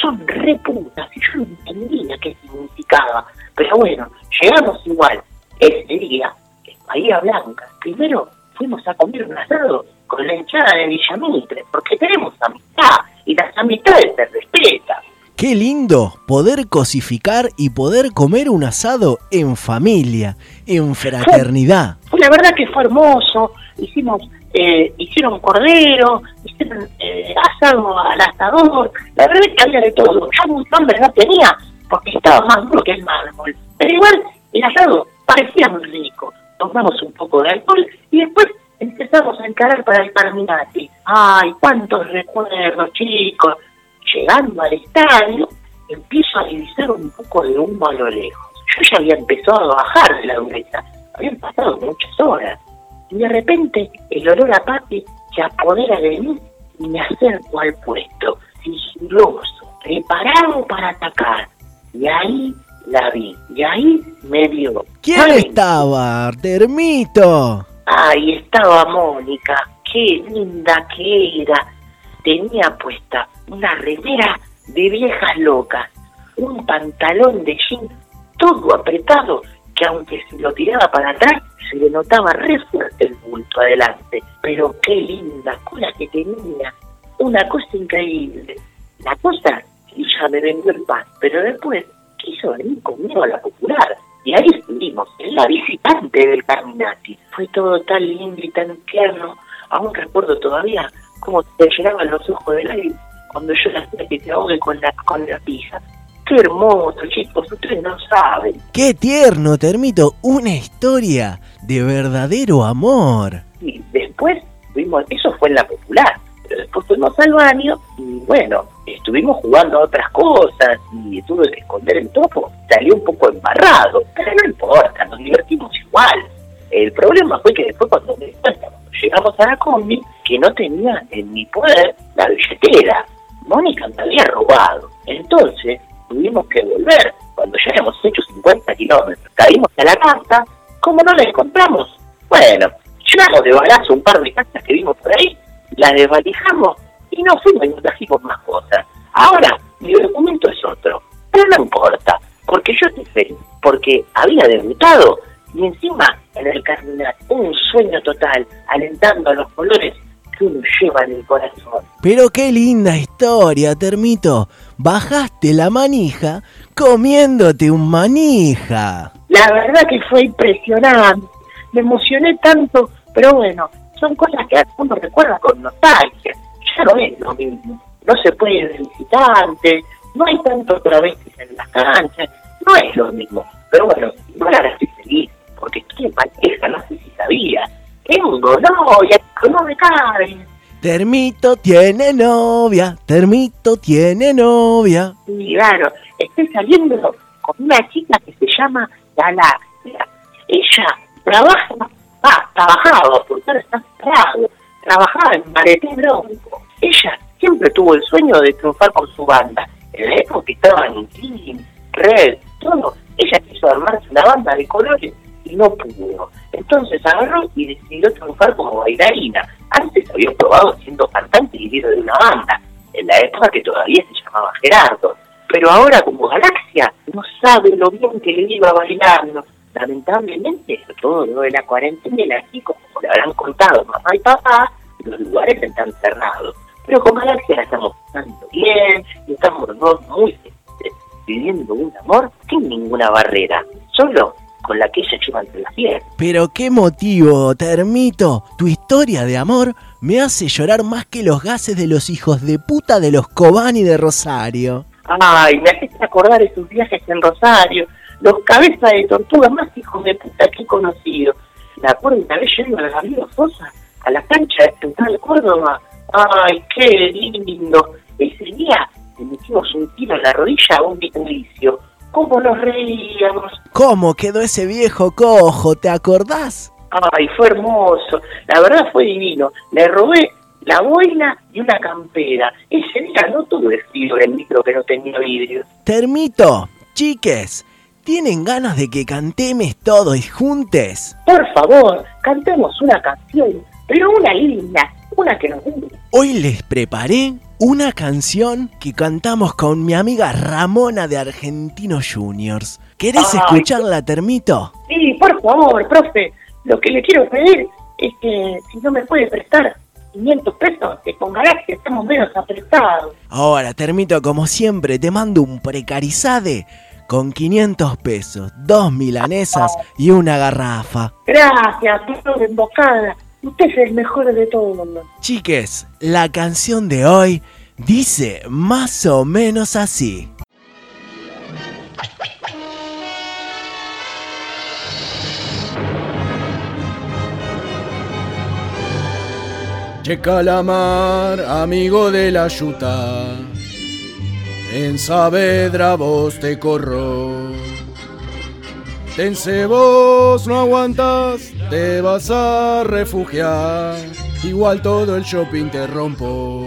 L: son re putas, y yo no entendía qué significaba. Pero bueno, llegamos igual ese día en Bahía Blanca. Primero fuimos a comer un asado con la hinchada de Villamitre, porque tenemos amistad, y las amistades se respetan.
I: Qué lindo poder cosificar y poder comer un asado en familia, en fraternidad.
L: Fue la verdad que fue hermoso. Hicimos, eh, hicieron cordero, hicieron eh, asado al asador. La verdad es que había de todo. Yo mucha hambre no tenía porque estaba más duro que el mármol. Pero igual el asado parecía muy rico. Tomamos un poco de alcohol y después empezamos a encarar para el Carminati. Ay, cuántos recuerdos, chicos. Llegando al estadio, empiezo a divisar un poco de humo a lo lejos. Yo ya había empezado a bajar de la dureza. Habían pasado muchas horas. Y de repente el olor a papi se apodera de mí y me acerco al puesto, sigiloso, preparado para atacar. Y ahí la vi. Y ahí me vio.
I: ¿Quién
L: Ay,
I: estaba, Termito?
L: Ahí estaba Mónica, qué linda que era. Tenía puesta una remera
J: de viejas locas, un pantalón de jean todo apretado, que aunque se lo tiraba para atrás, se le notaba re fuerte el bulto adelante. Pero qué linda cola que tenía, una cosa increíble. La cosa, ella me vendió el pan, pero después quiso venir conmigo a la popular. Y ahí estuvimos, en la visitante del Carminati. Fue todo tan lindo y tan tierno. Aún recuerdo todavía cómo te llenaban los ojos del aire cuando yo la hacía que te ahogue con la, con la pija. Qué hermoso, chicos, ustedes no saben.
I: ¡Qué tierno, Termito! Una historia de verdadero amor.
J: Y después fuimos, eso fue en la popular, pero después fuimos al baño y bueno, estuvimos jugando a otras cosas y tuve que esconder el topo. Salió un poco embarrado, pero no importa, nos divertimos igual. El problema fue que después cuando me cuenta, cuando llegamos a la combi, que no tenía en mi poder la billetera. Mónica me había robado. Entonces tuvimos que volver. Cuando ya habíamos hecho 50 kilómetros, caímos a la casa. ¿Cómo no la encontramos? Bueno, llevamos de balazo un par de casas que vimos por ahí, las desvalijamos y nos fuimos y nos trajimos más cosas. Ahora, mi documento es otro, pero no importa, porque yo estoy feliz, porque había debutado y encima en el cardinal un sueño total, alentando a los colores que uno lleva en el corazón.
I: Pero qué linda historia, Termito. Bajaste la manija comiéndote un manija.
J: La verdad que fue impresionante, me emocioné tanto, pero bueno, son cosas que uno recuerda con nostalgia. Ya no es lo mismo, no se puede ir de visitante, no hay tanto travestis en las canchas, no es lo mismo. Pero bueno, igual ahora estoy feliz, porque en pareja, no sé si sabía. Tengo novia, no me cabe.
I: Termito tiene novia, Termito tiene novia.
J: Y claro, estoy saliendo con una chica que se llama Galaxia. Ella trabaja, ah, trabajaba, porque ahora está cerrado, trabajaba en Mareté Bronco. Ella siempre tuvo el sueño de triunfar con su banda. En la época que estaba en Team, Red, todo, ella quiso armarse una banda de colores y no pudo. Entonces agarró y decidió triunfar como bailarina. Antes había probado siendo cantante y líder de una banda, en la época que todavía se llamaba Gerardo. Pero ahora como Galaxia no sabe lo bien que le iba bailando. Lamentablemente, todo lo de la cuarentena, así como le habrán contado mamá y papá, los lugares están cerrados. Pero con Galaxia la estamos pasando bien, y estamos dos muy felices, viviendo un amor sin ninguna barrera, solo con la que ella lleva entre las piernas.
I: Pero qué motivo, Termito. Tu historia de amor me hace llorar más que los gases de los hijos de puta de los Cobani de Rosario.
J: Ay, me haces acordar esos viajes en Rosario, los cabezas de tortuga más hijos de puta que he conocido. Me acuerdo una vez yendo a la Gabriela Sosa, a la cancha de Central Córdoba. Ay, qué lindo. Ese día le metimos un tiro en la rodilla a un vitalicio. ¿Cómo nos reíamos?
I: ¿Cómo quedó ese viejo cojo? ¿Te acordás?
J: Ay, fue hermoso. La verdad fue divino. Le robé la boina y una campera. Ese día no tuve frío en el micro que no tenía vidrio.
I: Termito, chiques, ¿tienen ganas de que cantemos todos juntes?
J: Por favor, cantemos una canción, pero una linda, una que nos guste.
I: Hoy les preparé una canción que cantamos con mi amiga Ramona de Argentinos Juniors. ¿Querés
J: Ay.
I: escucharla, Termito?
J: Sí, por favor, profe. Lo que le quiero pedir es que si no me puede prestar 500 pesos, que con Galaxia estamos menos apretados.
I: Ahora, Termito, como siempre, te mando un precarizade con 500 pesos, dos milanesas y una garrafa.
J: Gracias, profe embocada. Usted es el mejor de todos.
I: Chiques, la canción de hoy dice más o menos así. Che calamar, amigo de la yuta, en Saavedra vos te corro. Tense vos no aguantas, te vas a refugiar, igual todo el shopping te rompo.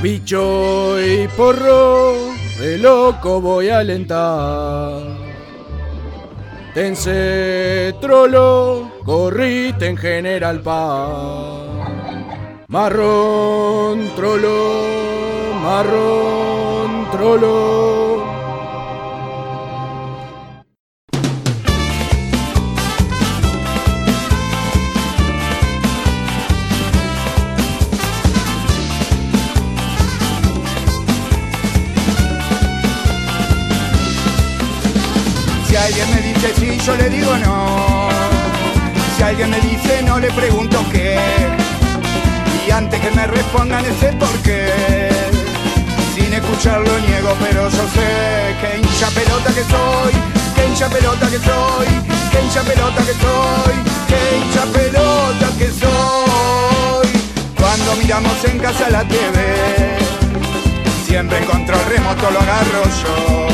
I: Bicho y porro, de loco voy a alentar. Tense trolo, corrite en General Paz. Marrón trolo, marrón trolo.
M: Alguien me dice sí, yo le digo no. Si alguien me dice no, le pregunto qué. Y antes que me respondan ese por qué. Sin escucharlo niego, pero yo sé que hincha pelota que soy. Que hincha pelota que soy. Que hincha pelota que soy. Que hincha pelota que soy. Cuando miramos en casa la TV. Siempre en control remoto lo agarro yo.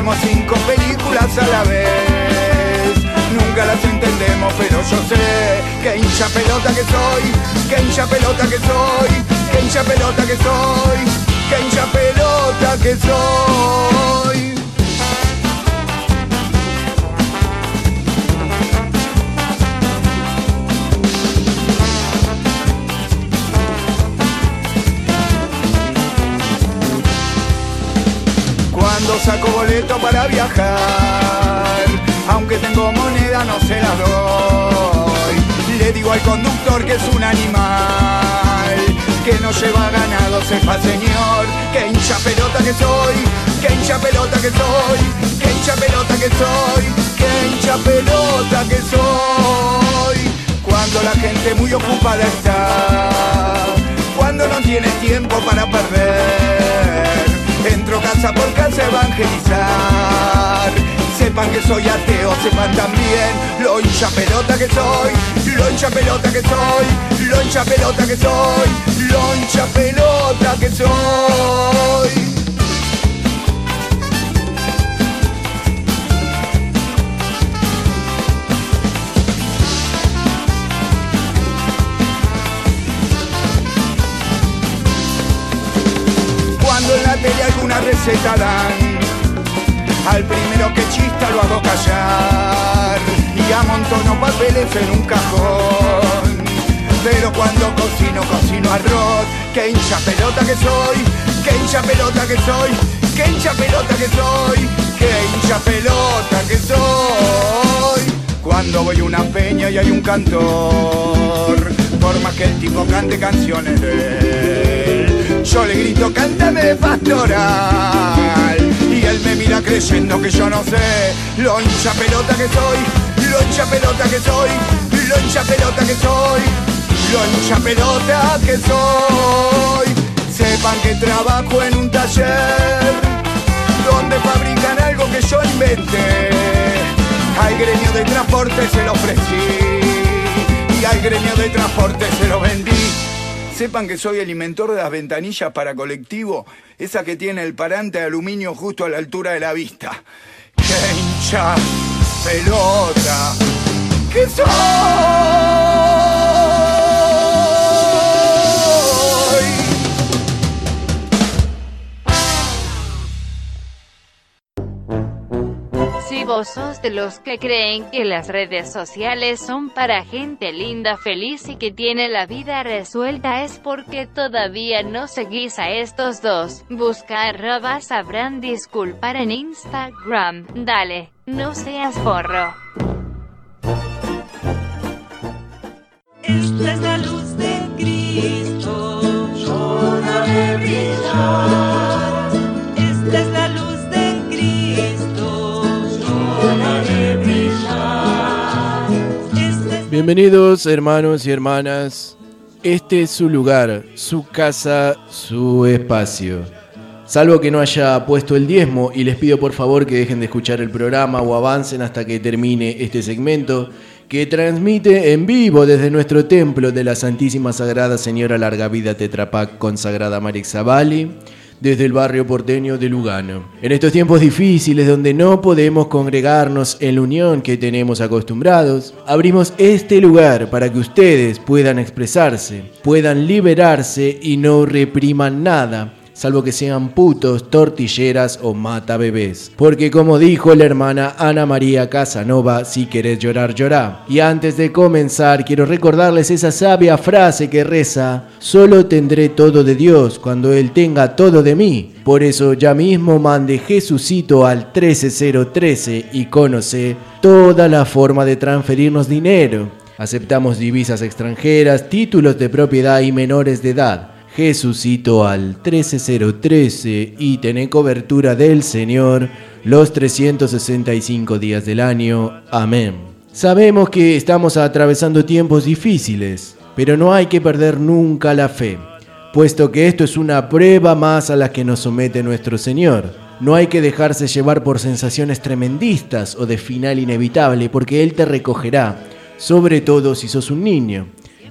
M: Vemos cinco películas a la vez. Nunca las entendemos, pero yo sé que hincha pelota que soy, que hincha pelota que soy, que hincha pelota que soy, que hincha pelota que soy. Saco boleto para viajar, aunque tengo moneda no se la doy. Le digo al conductor que es un animal, que no lleva ganado, sepa señor, que hincha pelota que soy, que hincha pelota que soy, que hincha pelota que soy, que hincha pelota que soy. Cuando la gente muy ocupada está, cuando no tiene tiempo para perder. Entro casa por casa a evangelizar. Sepan que soy ateo, sepan también lo hincha pelota que soy, lo hincha pelota que soy, lo hincha pelota que soy, lo hincha pelota que soy. Receta dan. Al primero que chista lo hago callar Y amontono papeles en un cajón. Pero cuando cocino, cocino arroz. Que hincha pelota que soy Que hincha pelota que soy Que hincha pelota que soy Que hincha pelota que soy. Cuando voy a una peña y hay un cantor Por más que el tipo cante canciones de Yo le grito, cántame pastoral Y él me mira creyendo que yo no sé Lo hincha pelota que soy Lo hincha pelota que soy Lo hincha pelota que soy Lo hincha pelota que soy. Sepan que trabajo en un taller Donde fabrican algo que yo inventé. Al gremio de transporte se lo ofrecí Y al gremio de transporte se lo vendí Sepan que soy el inventor de las ventanillas para colectivo, esa que tiene el parante de aluminio justo a la altura de la vista. ¡Qué hincha pelota! ¡Que soy!
N: De los que creen que las redes sociales son para gente linda, feliz y que tiene la vida resuelta es porque todavía no seguís a estos dos. Busca arroba sabrán disculpar en Instagram. Dale, no seas.
B: Esta es
I: Bienvenidos hermanos y hermanas. Este es su lugar, su casa, su espacio. Salvo que no haya puesto el diezmo y les pido por favor que dejen de escuchar el programa o avancen hasta que termine este segmento que transmite en vivo desde nuestro templo de la Santísima Sagrada Señora Larga Vida Tetrapac consagrada Marix Zavali desde el barrio porteño de Lugano. En estos tiempos difíciles donde no podemos congregarnos en la unión que tenemos acostumbrados, abrimos este lugar para que ustedes puedan expresarse, puedan liberarse y no repriman nada, salvo que sean putos, tortilleras o mata bebés. Porque como dijo la hermana Ana María Casanova, si querés llorar, llorá. Y antes de comenzar, quiero recordarles esa sabia frase que reza, solo tendré todo de Dios cuando Él tenga todo de mí. Por eso ya mismo mande Jesucito al 13013 y conoce toda la forma de transferirnos dinero. Aceptamos divisas extranjeras, títulos de propiedad y menores de edad. Jesucito al 13013 y tené cobertura del Señor los 365 días del año. Amén. Sabemos que estamos atravesando tiempos difíciles, pero no hay que perder nunca la fe, puesto que esto es una prueba más a la que nos somete nuestro Señor. No hay que dejarse llevar por sensaciones tremendistas o de final inevitable, porque Él te recogerá, sobre todo si sos un niño,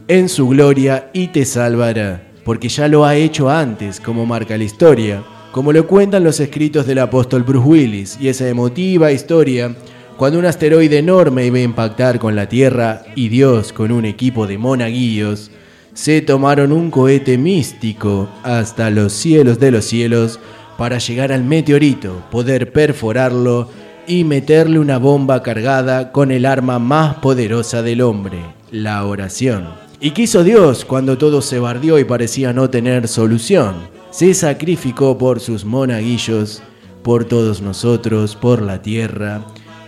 I: en su gloria y te salvará porque ya lo ha hecho antes, como marca la historia, como lo cuentan los escritos del apóstol Bruce Willis, y esa emotiva historia, cuando un asteroide enorme iba a impactar con la Tierra y Dios con un equipo de monaguillos, se tomaron un cohete místico hasta los cielos de los cielos para llegar al meteorito, poder perforarlo y meterle una bomba cargada con el arma más poderosa del hombre, la oración. Y quiso Dios cuando todo se bardió y parecía no tener solución. Se sacrificó por sus monaguillos, por todos nosotros, por la tierra,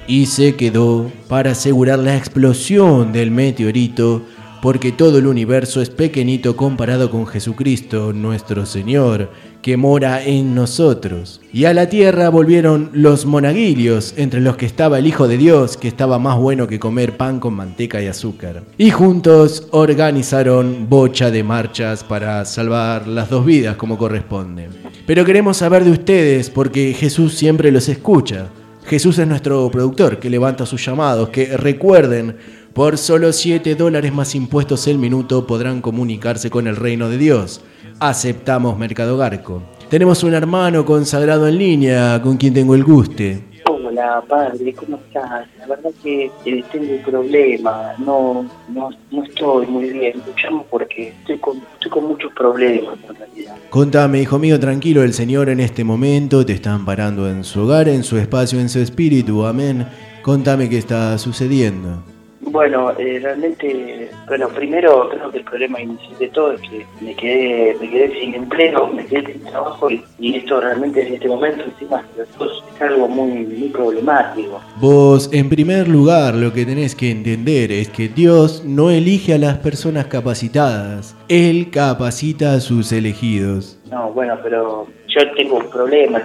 I: y se quedó para asegurar la explosión del meteorito, porque todo el universo es pequeñito comparado con Jesucristo, nuestro Señor, que mora en nosotros. Y a la tierra volvieron los monaguillos, entre los que estaba el Hijo de Dios, que estaba más bueno que comer pan con manteca y azúcar. Y juntos organizaron bocha de marchas para salvar las dos vidas como corresponde. Pero queremos saber de ustedes porque Jesús siempre los escucha. Jesús es nuestro productor que levanta sus llamados, que recuerden, por solo 7 dólares más impuestos el minuto podrán comunicarse con el reino de Dios aceptamos Mercado Garco. Tenemos un hermano consagrado en línea con quien tengo el guste.
J: Hola padre, ¿cómo estás? La verdad que eh, tengo un problema, no, no, no estoy muy bien, luchamos porque estoy con, estoy con muchos problemas en realidad.
I: Contame, hijo mío, tranquilo, el Señor en este momento te está amparando en su hogar, en su espacio, en su espíritu, amén. Contame qué está sucediendo.
J: Bueno, eh, realmente, bueno, primero creo que el problema inicial de todo es que me quedé, me quedé sin empleo, me quedé sin trabajo y, esto realmente en este momento encima es algo muy, muy problemático.
I: Vos, en primer lugar, lo que tenés que entender es que Dios no elige a las personas capacitadas, Él capacita a sus elegidos.
J: No, bueno, pero yo tengo un problema,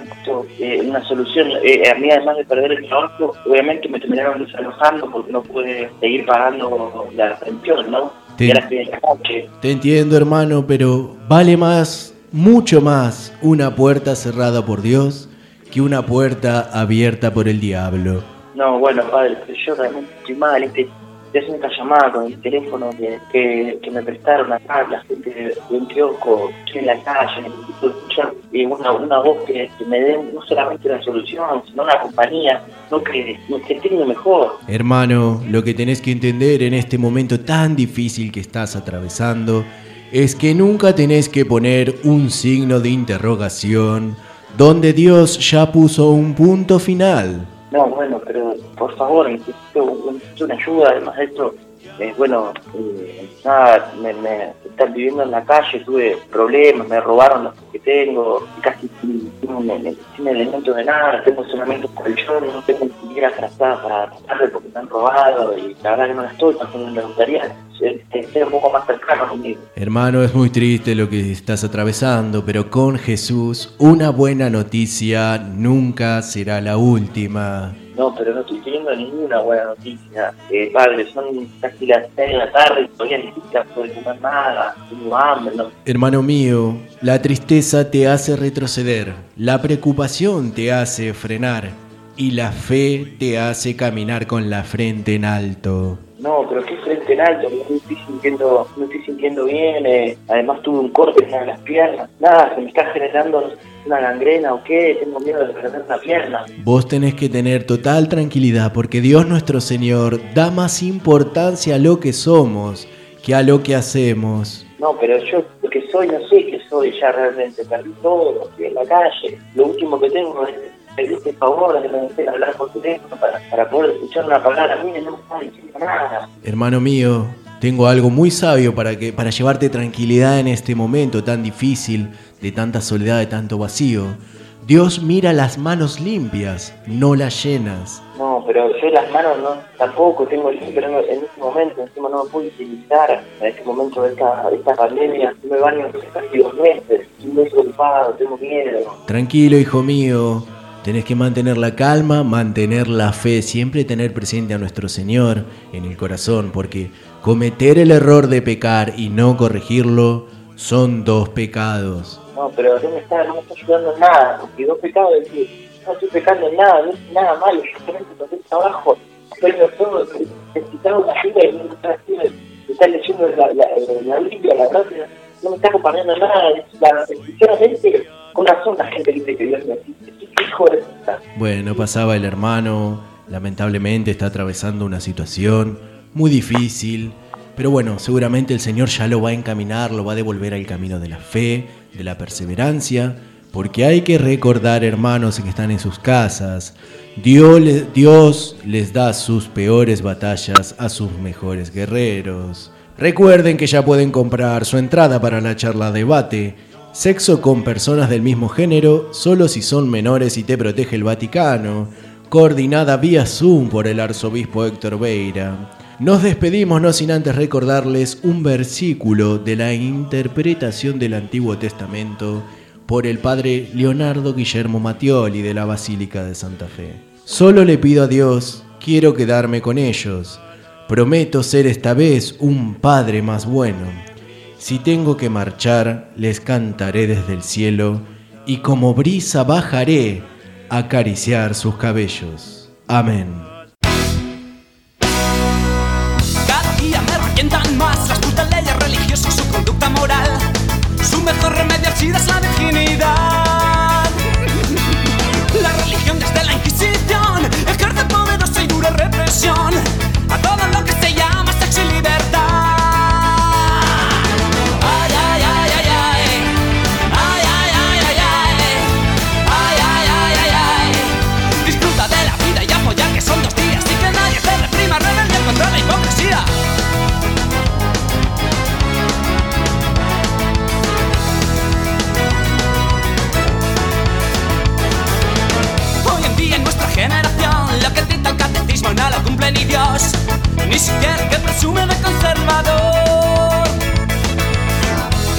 J: eh, una solución. Eh, a mí, además de perder el trabajo, obviamente me terminaron desalojando porque no pude seguir pagando la pensión, ¿no?
I: Te,
J: en la
I: te entiendo, hermano, pero vale más, mucho más, una puerta cerrada por Dios que una puerta abierta por el diablo.
J: No, bueno, padre, pero yo realmente estoy mal. Este, hacen esta llamada con el teléfono que, que, que me prestaron acá, la gente de, un kiosco, en la calle, escuchar una, una voz que, que me dé no solamente la solución, sino una compañía, no que, que tenga mejor.
I: Hermano, lo que tenés que entender en este momento tan difícil que estás atravesando es que nunca tenés que poner un signo de interrogación donde Dios ya puso un punto final.
J: No, bueno, pero por favor, necesito, necesito una ayuda, además de esto, bueno, eh, nada, me, me estar viviendo en la calle, tuve problemas, me robaron los que tengo, casi sin, elementos de nada, tengo solamente un colchón, no tengo ni siquiera trazada para taparle porque me han robado y la verdad que no la estoy pasando, me gustaría estar un poco más cercano conmigo.
I: Hermano, es muy triste lo que estás atravesando, pero con Jesús una buena noticia nunca será la última.
J: No, pero no estoy ninguna buena noticia. Eh, padre, son casi las 6 de la tarde y todavía ni siquiera puedo comer nada. Tengo hambre, no.
I: Hermano mío, la tristeza te hace retroceder, la preocupación te hace frenar y la fe te hace caminar con la frente en alto.
J: No, pero qué frente en alto, no estoy sintiendo, no estoy sintiendo bien, eh, además tuve un corte en una de las piernas, nada, se me está generando una gangrena o qué, tengo miedo de perder una pierna.
I: Vos tenés que tener total tranquilidad porque Dios nuestro Señor da más importancia a lo que somos que a lo que hacemos.
J: No, pero yo lo que soy, no sé qué soy ya realmente, perdí todo, estoy en la calle, lo último que tengo es pedirte favor de hablar por teléfono para, para poder escuchar una palabra mía, no me está diciendo nada.
I: Hermano mío, tengo algo muy sabio para, que, para llevarte tranquilidad en este momento tan difícil, de tanta soledad, de tanto vacío. Dios mira las manos limpias, no las llenas.
J: No, pero yo las manos no, tampoco tengo limpio en, en este momento, encima no me puedo utilizar en este momento de esta, de esta pandemia, yo me baño casi dos meses, estoy preocupado, tengo miedo.
I: Tranquilo, hijo mío. Tenés que mantener la calma, mantener la fe, siempre tener presente a nuestro Señor en el corazón, porque cometer el error de pecar y no corregirlo son dos pecados.
J: No, pero no me está, no me está ayudando en nada, porque dos pecados es decir, no estoy pecando en nada, no es nada malo, yo solamente pasé trabajo, estoy todo, necesitaba una ayuda y no me está haciendo, me está leyendo la, la, la Biblia, la gracia, no me está acompañando en nada, la, sinceramente, con razón la gente dice que Dios me ¿qué hijo de puta?
I: Bueno, pasaba el hermano, lamentablemente está atravesando una situación muy difícil, pero bueno, seguramente el Señor ya lo va a encaminar, lo va a devolver al camino de la fe, de la perseverancia, porque hay que recordar, hermanos que están en sus casas, Dios, le- Dios les da sus peores batallas a sus mejores guerreros. Recuerden que ya pueden comprar su entrada para la charla debate. Sexo con personas del mismo género, solo si son menores y te protege el Vaticano. Coordinada vía Zoom por el arzobispo Héctor Beira. Nos despedimos no sin antes recordarles un versículo de la interpretación del Antiguo Testamento por el padre Leonardo Guillermo Mattioli de la Basílica de Santa Fe. Solo le pido a Dios, quiero quedarme con ellos. Prometo ser esta vez un padre más bueno. Si tengo que marchar, les cantaré desde el cielo y como brisa bajaré a acariciar sus cabellos. Amén.
O: ni Dios, ni siquiera que presume de conservador.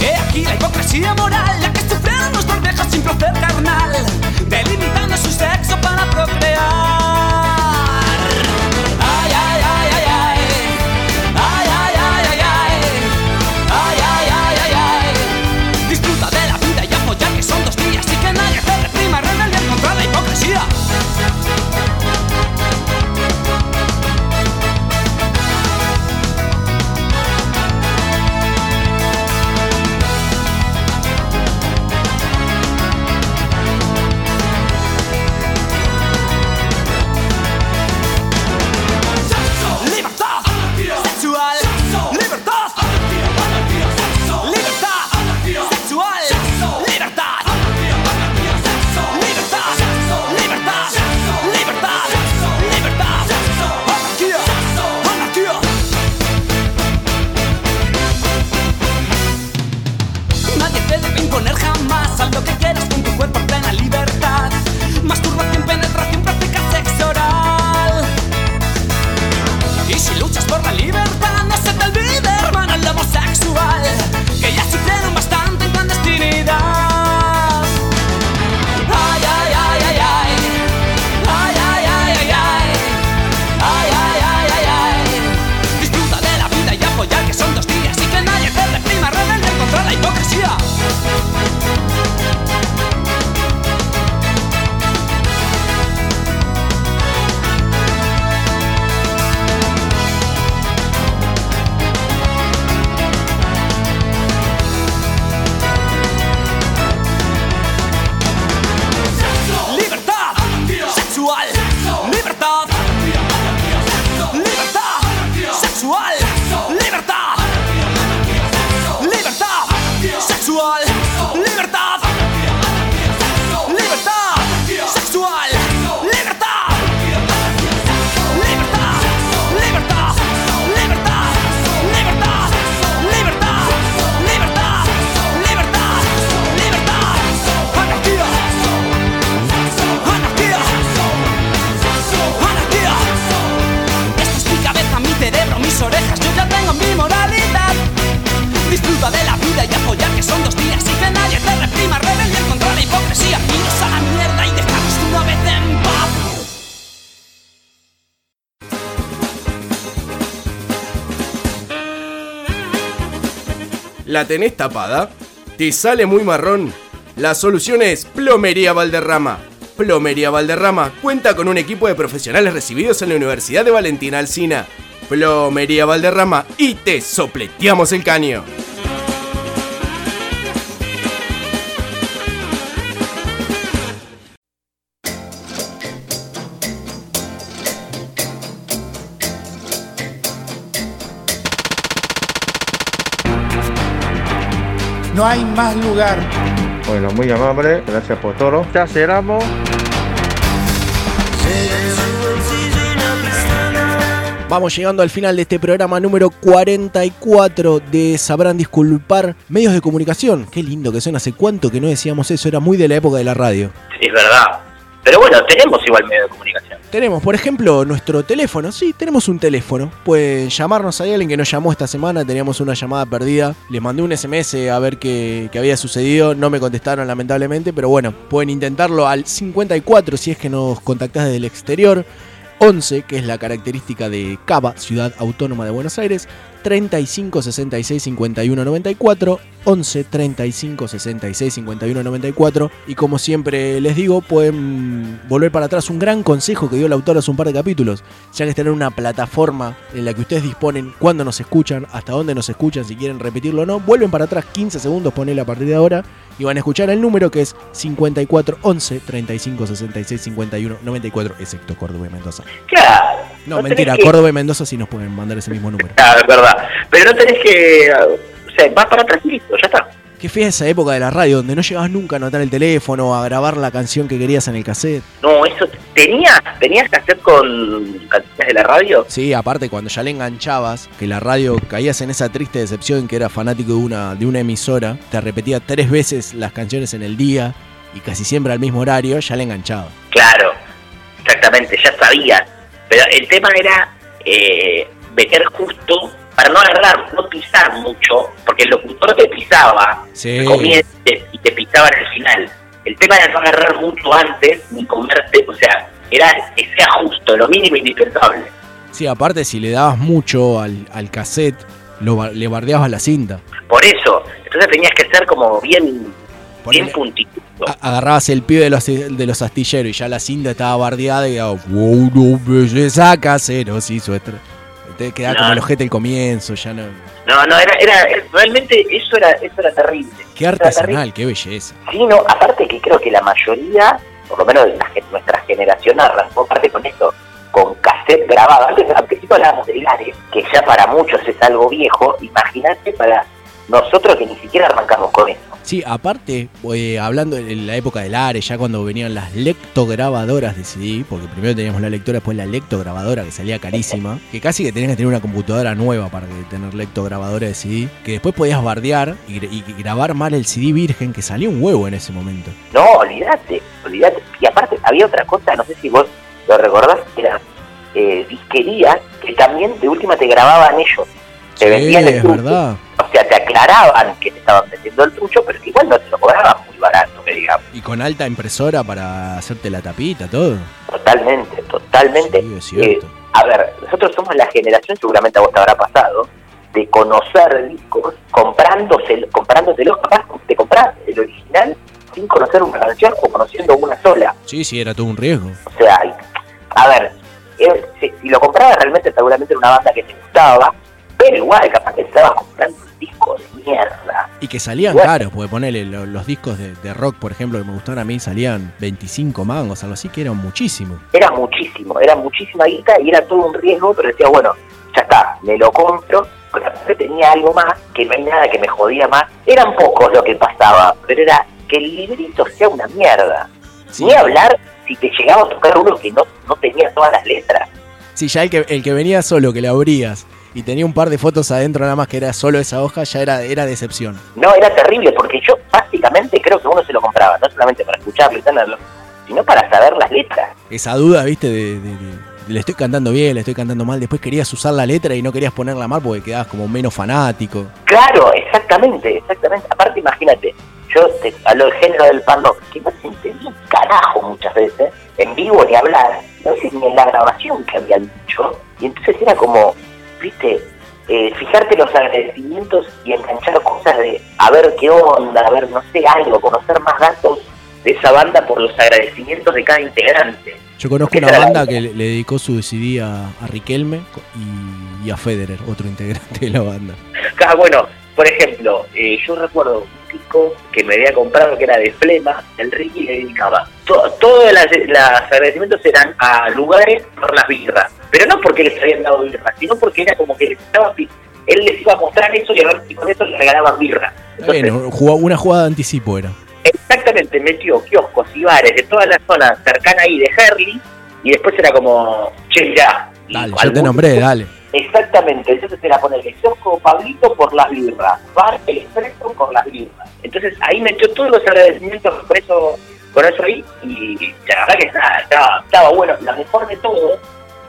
O: He aquí la hipocresía moral, la que sufrieron los viejos sin placer carnal, delimitando su sexo para procrear. ¿La
I: tenés tapada? ¿Te sale muy marrón? La solución es Plomería Valderrama. Plomería Valderrama cuenta con un equipo de profesionales recibidos en la Universidad de Valentina Alsina. Plomería Valderrama y te sopleteamos el caño.
D: No hay más lugar.
P: Bueno, muy amable, gracias por todo. Ya cerramos.
I: Vamos llegando al final de este programa número 44 de Sabrán Disculpar Medios de Comunicación. Qué lindo que son, hace cuánto que no decíamos eso, era muy de la época de la radio.
J: Es verdad. Pero bueno, tenemos igual medio de comunicación.
I: Tenemos, por ejemplo, nuestro teléfono. Sí, tenemos un teléfono. Pueden llamarnos. Hay alguien que nos llamó esta semana. Teníamos una llamada perdida. Les mandé un SMS a ver qué, qué había sucedido. No me contestaron, lamentablemente. Pero bueno, pueden intentarlo al 54 si es que nos contactás desde el exterior. 11, que es la característica de Cava, Ciudad Autónoma de Buenos Aires. 35 66 51 94 11 35 66 51 94 y como siempre les digo pueden volver para atrás. Un gran consejo que dio el autor hace un par de capítulos ya que están en una plataforma en la que ustedes disponen cuándo nos escuchan hasta dónde nos escuchan si quieren repetirlo o no. Vuelven para atrás 15 segundos ponele a partir de ahora y van a escuchar el número que es 54 11 35 66 51 94 excepto Córdoba y Mendoza.
J: Claro.
I: No,
J: no
I: mentira,
J: que-
I: Córdoba y Mendoza sí nos pueden mandar ese mismo número
J: Claro, es verdad. Pero no tenés que. O sea, vas para atrás y listo, ya está.
I: Qué fea esa época de la radio donde no llegabas nunca a anotar el teléfono, a grabar la canción que querías en el cassette.
J: No, eso. ¿Tenías, tenías que hacer con canciones de la radio?
I: Sí, aparte cuando ya le enganchabas, que la radio caías en esa triste decepción que era fanático de una, de una emisora, te repetía tres veces las canciones en el día y casi siempre al mismo horario, ya le enganchaba.
J: Claro, exactamente, ya sabías. Pero el tema era eh, meter justo para no agarrar, no pisar mucho, porque el locutor te pisaba
I: Sí.
J: comienzo y te pisaba al final. El tema era no agarrar mucho antes ni comerte, o sea, era que sea justo, lo mínimo indispensable.
I: Sí, aparte si le dabas mucho al, al cassette, lo, le bardeabas la cinta.
J: Por eso, entonces tenías que ser como bien, bien puntito.
I: Agarrabas el pibe de los, de los astilleros y ya la cinta estaba bardeada y daba, wow, no, belleza caseros y su estra-". Te quedaba
J: No.
I: como el ojete el comienzo, ya no.
J: No, no, era, era, realmente eso era, eso era terrible.
I: Qué
J: era terrible.
I: artesanal, qué belleza.
J: Sí, no, aparte que creo que la mayoría, por lo menos de la nuestra generación, arrancó parte con esto, con cassette grabado. Antes, al principio hablábamos de Lares, que ya para muchos es algo viejo. Imagínate para nosotros que ni siquiera arrancamos con eso.
I: Sí, aparte, eh, hablando de la época del Ares, ya cuando venían las lectograbadoras de CD, porque primero teníamos la lectora, después la lectograbadora que salía carísima, que casi que tenías que tener una computadora nueva para tener lectograbadora de CD, que después podías bardear y, y grabar mal el CD virgen, que salía un huevo en ese momento.
J: No, olvídate, olvídate. Y aparte había otra cosa, no sé si vos lo recordás, era eh, que también de última te grababan ellos. Te
I: Sí,
J: vendían el
I: verdad.
J: O sea, te aclaraban que te estaban vendiendo el trucho, pero que igual no te lo cobraban muy barato, que digamos.
I: Y con alta impresora para hacerte la tapita, todo.
J: Totalmente, totalmente.
I: Sí, es cierto.
J: Eh, a ver, nosotros somos la generación, seguramente a vos te habrá pasado, de conocer discos comprándose, comprándoselos, capaz de comprar el original sin conocer una canción o conociendo una sola.
I: Sí, sí, era todo un riesgo.
J: O sea, a ver, eh, si, si lo comprabas realmente seguramente era una banda que te gustaba, pero igual capaz que estabas comprando un disco de mierda.
I: Y que salían caros, porque ponele lo- los discos de, de rock, por ejemplo, que me gustaron a mí, salían 25 mangos, algo así, que eran muchísimo.
J: Era muchísimo, era muchísima guita y era todo un riesgo, pero decía, bueno, ya está, me lo compro, pero aparte tenía algo más, que no hay nada que me jodía más. Eran pocos lo que pasaba, pero era que el librito sea una mierda. Ni hablar si te llegaba a tocar uno que no, no tenía todas las letras.
I: Sí, ya el que, el que venía solo, que le abrías y tenía un par de fotos adentro nada más que era solo esa hoja, ya era, era decepción.
J: No, era terrible, porque yo básicamente creo que uno se lo compraba, no solamente para escucharlo y tenerlo, sino para saber las letras.
I: Esa duda, viste, de, de- le estoy cantando bien, le estoy cantando mal. Después querías usar la letra y no querías ponerla mal porque quedabas como menos fanático.
J: Claro, exactamente, exactamente. Aparte, imagínate, yo te hablo del género del rock, que no se entendía un carajo muchas veces, en vivo ni hablar, no sé ni en la grabación que habían dicho, y entonces era como, viste, eh, fijarte los agradecimientos y enganchar cosas de a ver qué onda, a ver, no sé, algo, conocer más datos de esa banda por los agradecimientos de cada integrante.
I: Yo conozco una banda que le le dedicó su CD a, a Riquelme y, y a Federer, otro integrante de la banda.
J: Ah, bueno, por ejemplo, eh, yo recuerdo un disco que me había comprado que era de Flema, el Ricky le dedicaba. To- Todos los agradecimientos eran a lugares por las birras. Pero no porque les habían dado birra, sino porque era como que les estaba, pi- él les iba a mostrar eso y, a ver si con eso les regalaban birra.
I: Bien, jugó- una jugada de anticipo era.
J: Exactamente, metió kioscos y bares de toda la zona cercana ahí de Herley y después era como, che, ya.
I: Dale, yo te nombré, dale.
J: Exactamente, entonces era ponerle kiosco Pablito por las birras, bar El Expreso por las birras. Entonces ahí metió todos los agradecimientos por eso, con eso ahí y la verdad que nada, estaba, estaba bueno. La mejor de todo,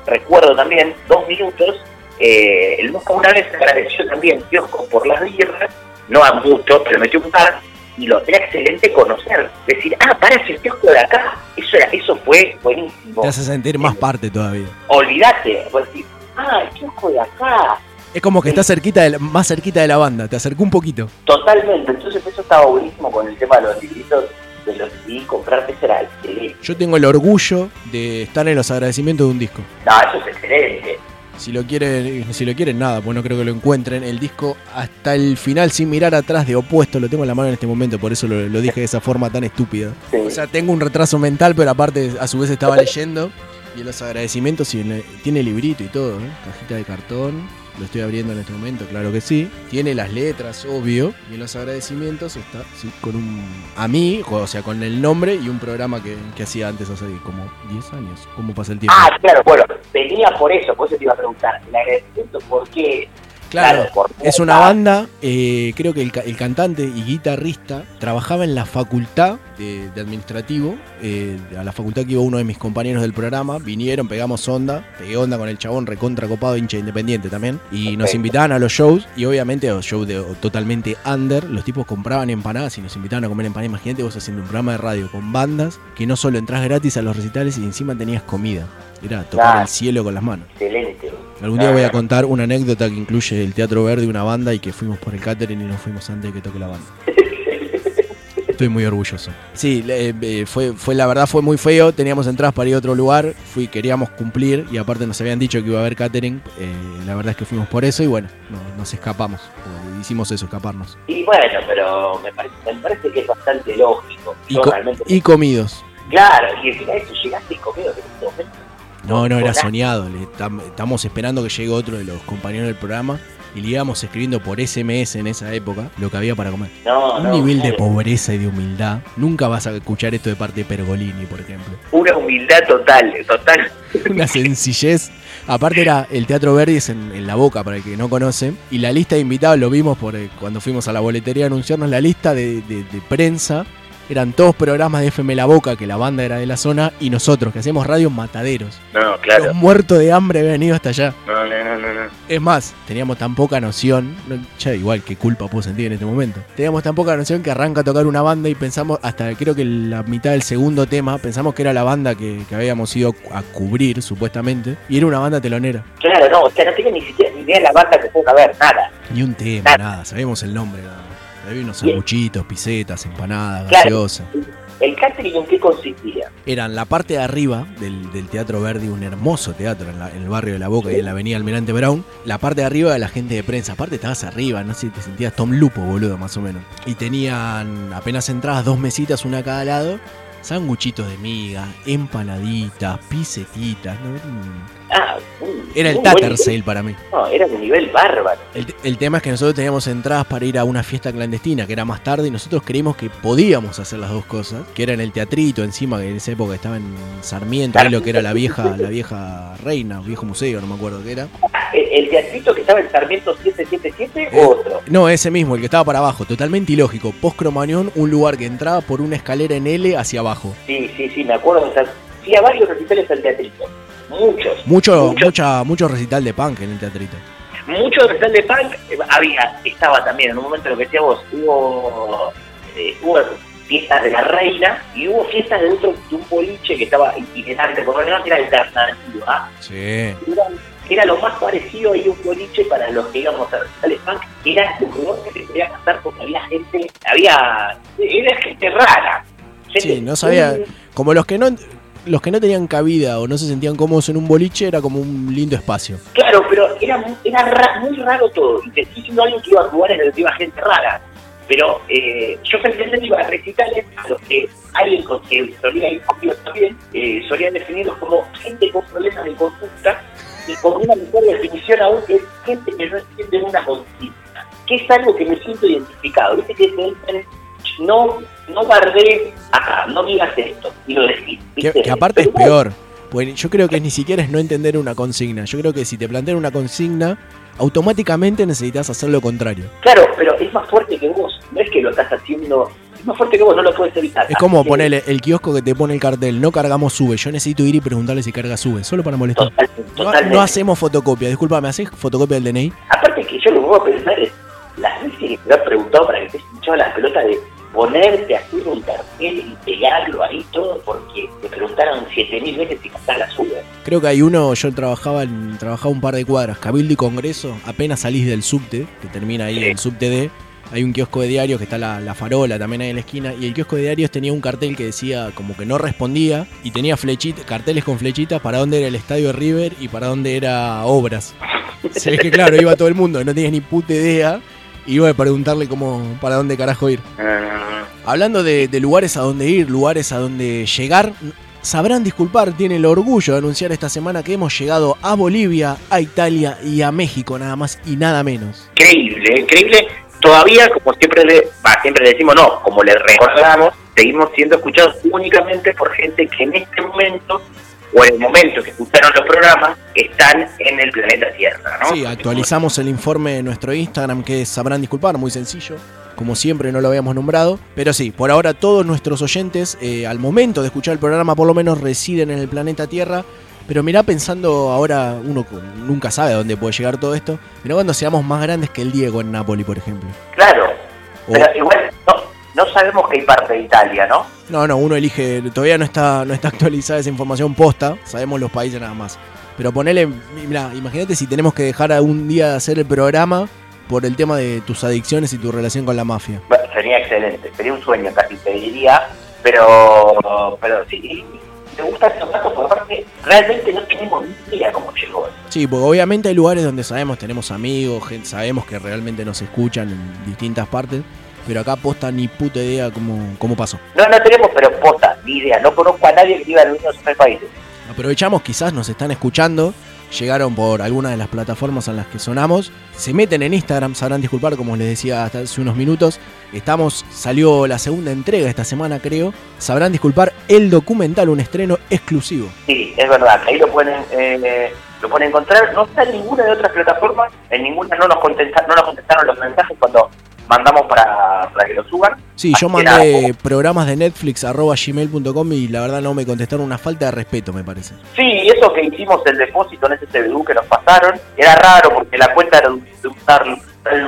J: recuerdo también, dos minutos, eh, el Mosca una vez agradeció también kiosco por las birras, no a mucho, pero metió un par y lo era excelente conocer. Decir, ah, para ese kiosco de acá, eso era, eso fue buenísimo.
I: Te hace sentir más parte todavía.
J: Olvídate, decís, ah, el kiosco de acá,
I: Es como que está cerquita de la- más cerquita de la banda, te acercó un poquito.
J: Totalmente, entonces eso estaba buenísimo con el tema de los libritos, de los CD, comprarte eso era excelente.
I: Yo tengo el orgullo de estar en los agradecimientos de un disco.
J: No, eso es excelente.
I: Si lo quieren, si lo quieren nada, pues no creo que lo encuentren. El disco hasta el final sin mirar atrás de opuesto, lo tengo en la mano en este momento, por eso lo, lo dije de esa forma tan estúpida. O sea, tengo un retraso mental, pero aparte a su vez estaba leyendo. Y en los agradecimientos tiene librito y todo, ¿eh? cajita de cartón. Lo estoy abriendo en este momento, claro que sí. Tiene las letras, obvio. Y en los agradecimientos está, sí, con un. A mí, o sea, con el nombre y un programa que, que hacía antes hace como 10 años. ¿Cómo pasa el tiempo?
J: Ah, claro, bueno, venía por eso, por eso te iba a preguntar. El agradecimiento, ¿por qué?
I: Claro,
J: por
I: es una banda, eh, creo que el cantante y guitarrista trabajaba en la facultad de, de administrativo, eh, a la facultad que iba uno de mis compañeros del programa, vinieron, pegamos onda, pegué onda con el chabón recontra copado, hincha independiente también, y nos invitaban a los shows, y obviamente a los shows de, totalmente under, los tipos compraban empanadas y nos invitaban a comer empanadas, imagínate vos haciendo un programa de radio con bandas, que no solo entras gratis a los recitales y encima tenías comida, era tocar el cielo con las manos.
J: Excelente.
I: Algún día voy a contar una anécdota que incluye el Teatro Verde, una banda y que fuimos por el catering y nos fuimos antes de que toque la banda. Estoy muy orgulloso. Sí, le- eh, fue, fue la verdad fue muy feo. Teníamos entradas para ir a otro lugar, fui, queríamos cumplir y aparte nos habían dicho que iba a haber catering. eh, la verdad es que fuimos por eso y bueno, no- nos escapamos. o Hicimos eso, escaparnos.
J: Y bueno, pero me parece, me parece que es bastante lógico.
I: Y,
J: Yo
I: co-
J: realmente.
I: y comidos.
J: Claro, y encima de eso llegaste y comido en este momento.
I: No, no, era soñado. le tam- Estamos esperando que llegue otro de los compañeros del programa y le íbamos escribiendo por SMS en esa época lo que había para comer.
J: No,
I: Un
J: no,
I: nivel de pobreza y de humildad. Nunca vas a escuchar esto de parte de Pergolini, por ejemplo.
J: Una humildad total, total.
I: Una sencillez. Aparte era el Teatro Verdis en, en La Boca, para el que no conoce. Y la lista de invitados lo vimos por, eh, cuando fuimos a la boletería a anunciarnos la lista de, de- de prensa. Eran todos programas de FM La Boca, que la banda era de la zona, y nosotros, que hacíamos radio mataderos.
J: No, claro.
I: Los muertos de hambre habían ido hasta allá.
J: No, no, no, no. no.
I: Es más, teníamos tan poca noción, no, ya igual que culpa puedo sentir en este momento. Teníamos tan poca noción que arranca a tocar una banda y pensamos, hasta creo que la mitad del segundo tema, pensamos que era la banda que, que habíamos ido a cubrir, supuestamente, y era una banda telonera.
J: Claro, no, o sea, no tenía ni siquiera ni idea de la banda que pudo haber, nada.
I: Ni un tema, nada, sabíamos el nombre. nada más. Había unos sanguchitos, pisetas, empanadas,
J: Claro.
I: gaseosa.
J: ¿El catering en qué consistía?
I: Eran la parte de arriba del, del Teatro Verdi, un hermoso teatro en, la- en el barrio de La Boca y en la avenida Almirante Brown. La parte de arriba de la gente de prensa. Aparte estabas arriba, no sé, te sentías Tom Lupo, boludo, más o menos. Y tenían apenas entradas, dos mesitas, una a cada lado. Sanguchitos de miga, empanaditas, pisetitas.
J: Ah, un-
I: Era el
J: nivel.
I: Sale para mí.
J: No, era de nivel bárbaro.
I: El, el tema es que nosotros teníamos entradas para ir a una fiesta clandestina que era más tarde y nosotros creímos que podíamos hacer las dos cosas, que era en el teatrito encima, que en esa época estaba en Sarmiento, ahí lo que era la vieja, la vieja reina, viejo museo, no me acuerdo qué era.
J: ¿El, el teatrito que estaba en Sarmiento 777
I: Eh.
J: o otro?
I: No, ese mismo, el que estaba para abajo, totalmente ilógico. Post Cromañón, un lugar que entraba por una escalera en L hacia abajo.
J: Sí, sí, sí, me acuerdo. O sea, fui a varios recitales al teatrito. Muchos.
I: Mucho, mucha, mucho recital de punk en el teatrito.
J: Mucho recital de punk eh, había, estaba también, en un momento lo que decía vos, hubo, eh, hubo fiestas de la reina y hubo fiestas de otro, de un boliche que estaba itinerante, por lo menos era alternativo, ¿ah?
I: Sí.
J: Era lo más parecido a ir un boliche para los que íbamos a recitales punk, era un lugar que se podía cantar porque había gente, había, era gente rara.
I: Sí, no sabía. Como los que no los que no tenían cabida o no se sentían cómodos en un boliche era como un lindo espacio.
J: Claro, pero era, muy- era ra- muy raro todo. Y te estoy diciendo algo que iba a lugares donde iba gente rara. Pero eh, yo generalmente iba a recitales a los que alguien con que solía ir conmigo también, eh, solía definirlos como gente con problemas de conducta y con una mejor definición aún que es gente que no entiende una consigna. Que es algo que me siento identificado. Viste que no, no bardees acá, no digas esto. Y lo decís.
I: Que, aparte es peor. Pues yo creo que ni siquiera es no entender una consigna. Yo creo que si te plantean una consigna, automáticamente necesitas hacer lo contrario.
J: Claro, pero es más fuerte que vos. No es que lo estás haciendo. Es más fuerte que vos, no lo puedes evitar.
I: Es como
J: que-
I: ponerle el kiosco que te pone el cartel, no cargamos sube. Yo necesito ir y preguntarle si carga sube, solo para molestar. No,
J: totalmente.
I: no hacemos fotocopia, disculpa, ¿haces fotocopia del DNI?
J: Aparte que yo lo que puedo pensar es las veces que te han preguntado para que te hinchado la pelota de ponerte a hacer un cartel y pegarlo ahí todo porque te preguntaron 7000 veces si cantás la sube.
I: Creo que hay uno, yo trabajaba en, trabajaba un par de cuadras, Cabildo y Congreso, apenas salís del subte, que termina ahí el subte D, hay un kiosco de diarios que está la, la farola también ahí en la esquina, y el kiosco de diarios tenía un cartel que decía como que no respondía, y tenía flechitas, carteles con flechitas para dónde era el estadio de River y para dónde era Obras. Se ve que claro, iba todo el mundo, no tenías ni puta idea, iba a preguntarle cómo, para dónde carajo ir. Hablando de, lugares a donde ir, lugares a donde llegar, sabrán disculpar, tiene el orgullo de anunciar esta semana que hemos llegado a Bolivia, a Italia y a México, nada más y nada menos.
J: Increíble, increíble. Todavía, como siempre le, va, siempre le decimos no, como le recordamos, seguimos siendo escuchados únicamente por gente que en este momento, o en el momento que escucharon los programas, están en el planeta Tierra, ¿no?
I: Sí, actualizamos el informe de nuestro Instagram que sabrán disculpar, muy sencillo. Como siempre no lo habíamos nombrado. Pero sí, por ahora todos nuestros oyentes, eh, al momento de escuchar el programa, por lo menos residen en el planeta Tierra. Pero mirá pensando ahora, uno nunca sabe a dónde puede llegar todo esto. Pero cuando seamos más grandes que el Diego en Nápoles, por ejemplo.
J: Claro,
I: O-
J: pero igual no, no sabemos qué parte de Italia, ¿no?
I: No, no, uno elige, todavía no está, no está actualizada esa información posta, sabemos los países nada más. Pero ponele, mira, imagínate si tenemos que dejar algún día de hacer el programa por el tema de tus adicciones y tu relación con la mafia.
J: Bueno, sería excelente, sería un sueño casi te diría, pero, pero sí, me gusta esos datos porque aparte realmente no tenemos ni idea cómo llegó.
I: Sí, porque obviamente hay lugares donde sabemos, tenemos amigos, gente, sabemos que realmente nos escuchan en distintas partes, pero acá posta ni puta idea cómo, cómo pasó.
J: No, no tenemos, pero posta, ni idea, no conozco a nadie que viva en uno de esos tres países.
I: Aprovechamos, quizás nos están escuchando, llegaron por alguna de las plataformas en las que sonamos, se meten en Instagram, sabrán disculpar, como les decía hasta hace unos minutos, estamos, salió la segunda entrega esta semana creo, sabrán disculpar el documental, un estreno exclusivo.
J: Sí, es verdad, ahí lo pueden, eh, lo pueden encontrar, no está en ninguna de otras plataformas, en ninguna no nos, contesta- no nos contestaron los mensajes cuando mandamos para, para que lo suban.
I: Sí, yo
J: Así
I: mandé programas de Netflix arroba gmail.com y la verdad no me contestaron una falta de respeto, me parece.
J: Sí, eso que hicimos el depósito en ese CBU que nos pasaron, era raro porque la cuenta era de un tal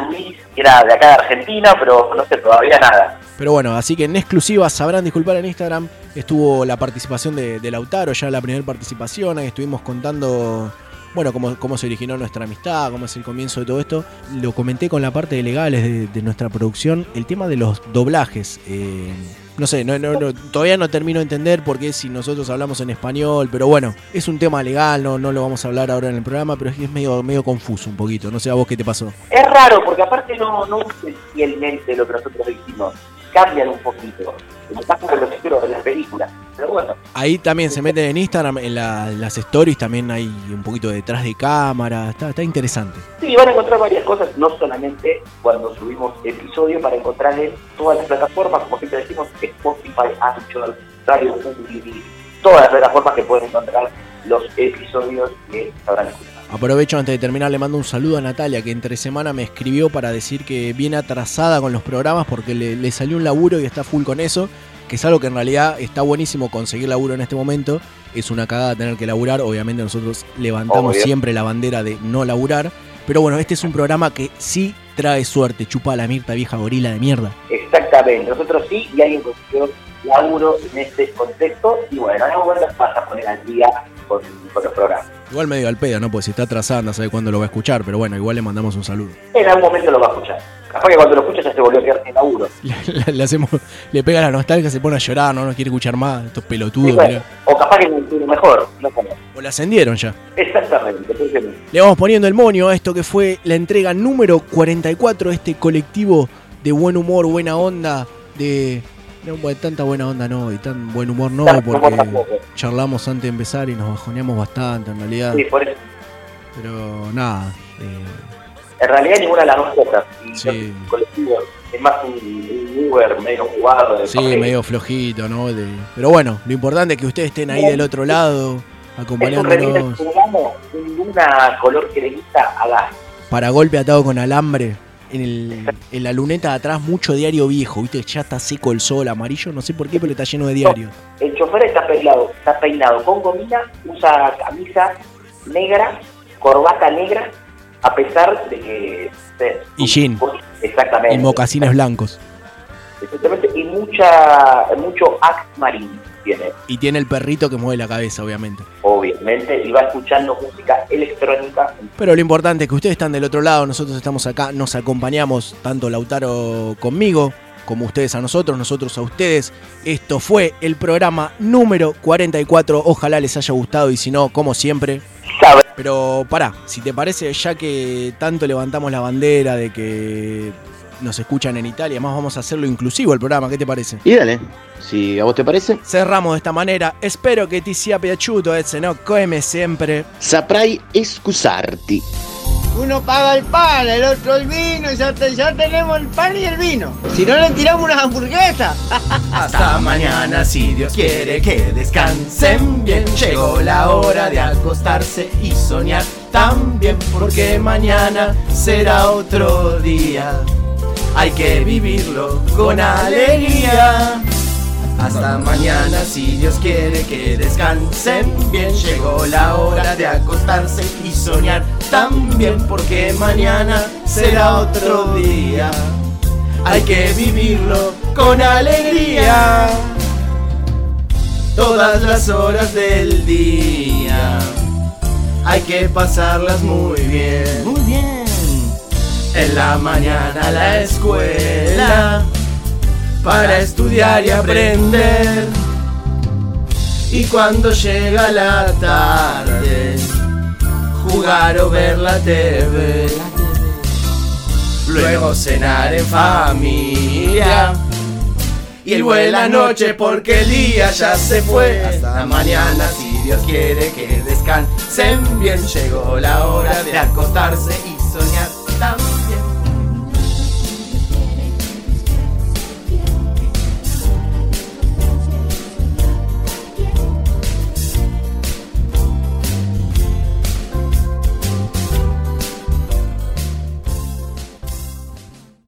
J: Luis, que era de acá de Argentina, pero no sé, todavía nada.
I: Pero bueno, así que en exclusiva sabrán disculpar en Instagram. Estuvo la participación de, de Lautaro, ya la primera participación. Ahí estuvimos contando, bueno, cómo, cómo se originó nuestra amistad, cómo es el comienzo de todo esto. Lo comenté con la parte de legales de, nuestra producción. El tema de los doblajes. eh, no sé, no, no, no, todavía no termino de entender por qué si nosotros hablamos en español, pero bueno, es un tema legal, no, no lo vamos a hablar ahora en el programa, pero es que es medio, medio confuso un poquito. No sé a vos qué te pasó.
J: Es raro porque aparte no, no usan fielmente lo que nosotros hicimos, cambian un poquito, como pasa con los títulos de las películas. Pero bueno,
I: Ahí también se meten en Instagram, en la- las stories también hay un poquito detrás de cámara, está, está interesante.
J: sí, van a encontrar varias cosas, no solamente cuando subimos episodio para encontrar en todas las plataformas, como siempre decimos, Spotify, Anchor, Radio Public, todas las plataformas que pueden encontrar los episodios que sabrán escuchar.
I: Aprovecho antes de terminar, le mando un saludo a Natalia, que entre semana me escribió para decir que viene atrasada con los programas porque le, le salió un laburo y está full con eso, que es algo que en realidad está buenísimo conseguir laburo en este momento. Es una cagada tener que laburar, obviamente nosotros levantamos
J: Obvio.
I: siempre la bandera de no laburar, pero bueno, este es un programa que sí trae suerte, chupa la Mirta vieja gorila de mierda.
J: Exactamente, nosotros sí, y alguien consiguió laburo en este contexto, y bueno, no bueno, vas a poner al día con, con los programas.
I: Igual medio al pedo, ¿no? Porque si está atrasada, no sabe cuándo lo va a escuchar, pero bueno, igual le mandamos un saludo.
J: En algún momento lo va a escuchar. Capaz que cuando lo escucha ya se volvió a quedar sin laburo.
I: Le, le hacemos, le pega la nostalgia, se pone a llorar, no nos quiere escuchar más, estos pelotudos,
J: bueno, o capaz que tiene mejor, no como.
I: O la ascendieron ya.
J: Exactamente.
I: Le vamos poniendo el monio a esto que fue la entrega número 44 de este colectivo de buen humor, buena onda, de... No, tanta buena onda no, y tan buen humor no, porque charlamos antes de empezar y nos bajoneamos bastante en realidad.
J: Sí, por eso.
I: Pero nada, eh,
J: En realidad ninguna de las dos cosas.
I: Sí.
J: es más un, un Uber medio jugado. de
I: sí,
J: papel.
I: medio flojito, ¿no? De- pero bueno, lo importante es que ustedes estén ahí del otro lado,
J: Es un
I: acompañándonos
J: remix cubano, un luna color cremita a gas.
I: para golpe atado con alambre. En, el, en la luneta de atrás, mucho diario viejo, ¿viste? Ya está seco el sol, amarillo, no sé por qué, pero está lleno de diarios.
J: El chofer está peinado, está peinado con gomina, usa camisa negra, corbata negra, a pesar de que...
I: Y jean,
J: Exactamente.
I: y mocasines blancos.
J: Exactamente, y mucha, mucho act marine tiene,
I: Y tiene el perrito que mueve la cabeza, obviamente.
J: obviamente, y va escuchando música electrónica.
I: Pero lo importante es que ustedes están del otro lado, nosotros estamos acá, nos acompañamos, tanto Lautaro conmigo, como ustedes a nosotros, nosotros a ustedes. Esto fue el programa número 44, ojalá les haya gustado y si no, como siempre. Pero pará, si te parece, ya que tanto levantamos la bandera de que nos escuchan en Italia, más vamos a hacerlo inclusivo el programa, ¿qué te parece?
Q: Y dale, si a vos te parece.
I: Cerramos de esta manera, espero que ti sia piaciuto, e se no, come sempre.
Q: Saprai excusarti.
R: Uno paga el pan, el otro el vino, y ya, te- ya tenemos el pan y el vino. Si no le tiramos unas hamburguesas.
S: Hasta mañana si Dios quiere que descansen bien. Llegó la hora de acostarse y soñar también porque mañana será otro día. Hay que vivirlo con alegría. Hasta mañana si Dios quiere que descansen bien. Llegó la hora de acostarse y soñar también porque mañana será otro día. Hay que vivirlo con alegría. Todas las horas del día. Hay que pasarlas muy bien. Muy bien. En la mañana a la escuela. Para estudiar y aprender. Y cuando llega la tarde, jugar o ver la TV. Luego cenar en familia. Y el buena noche porque el día ya se fue. Hasta mañana si Dios quiere que descansen bien. Llegó la hora de acostarse y soñar también.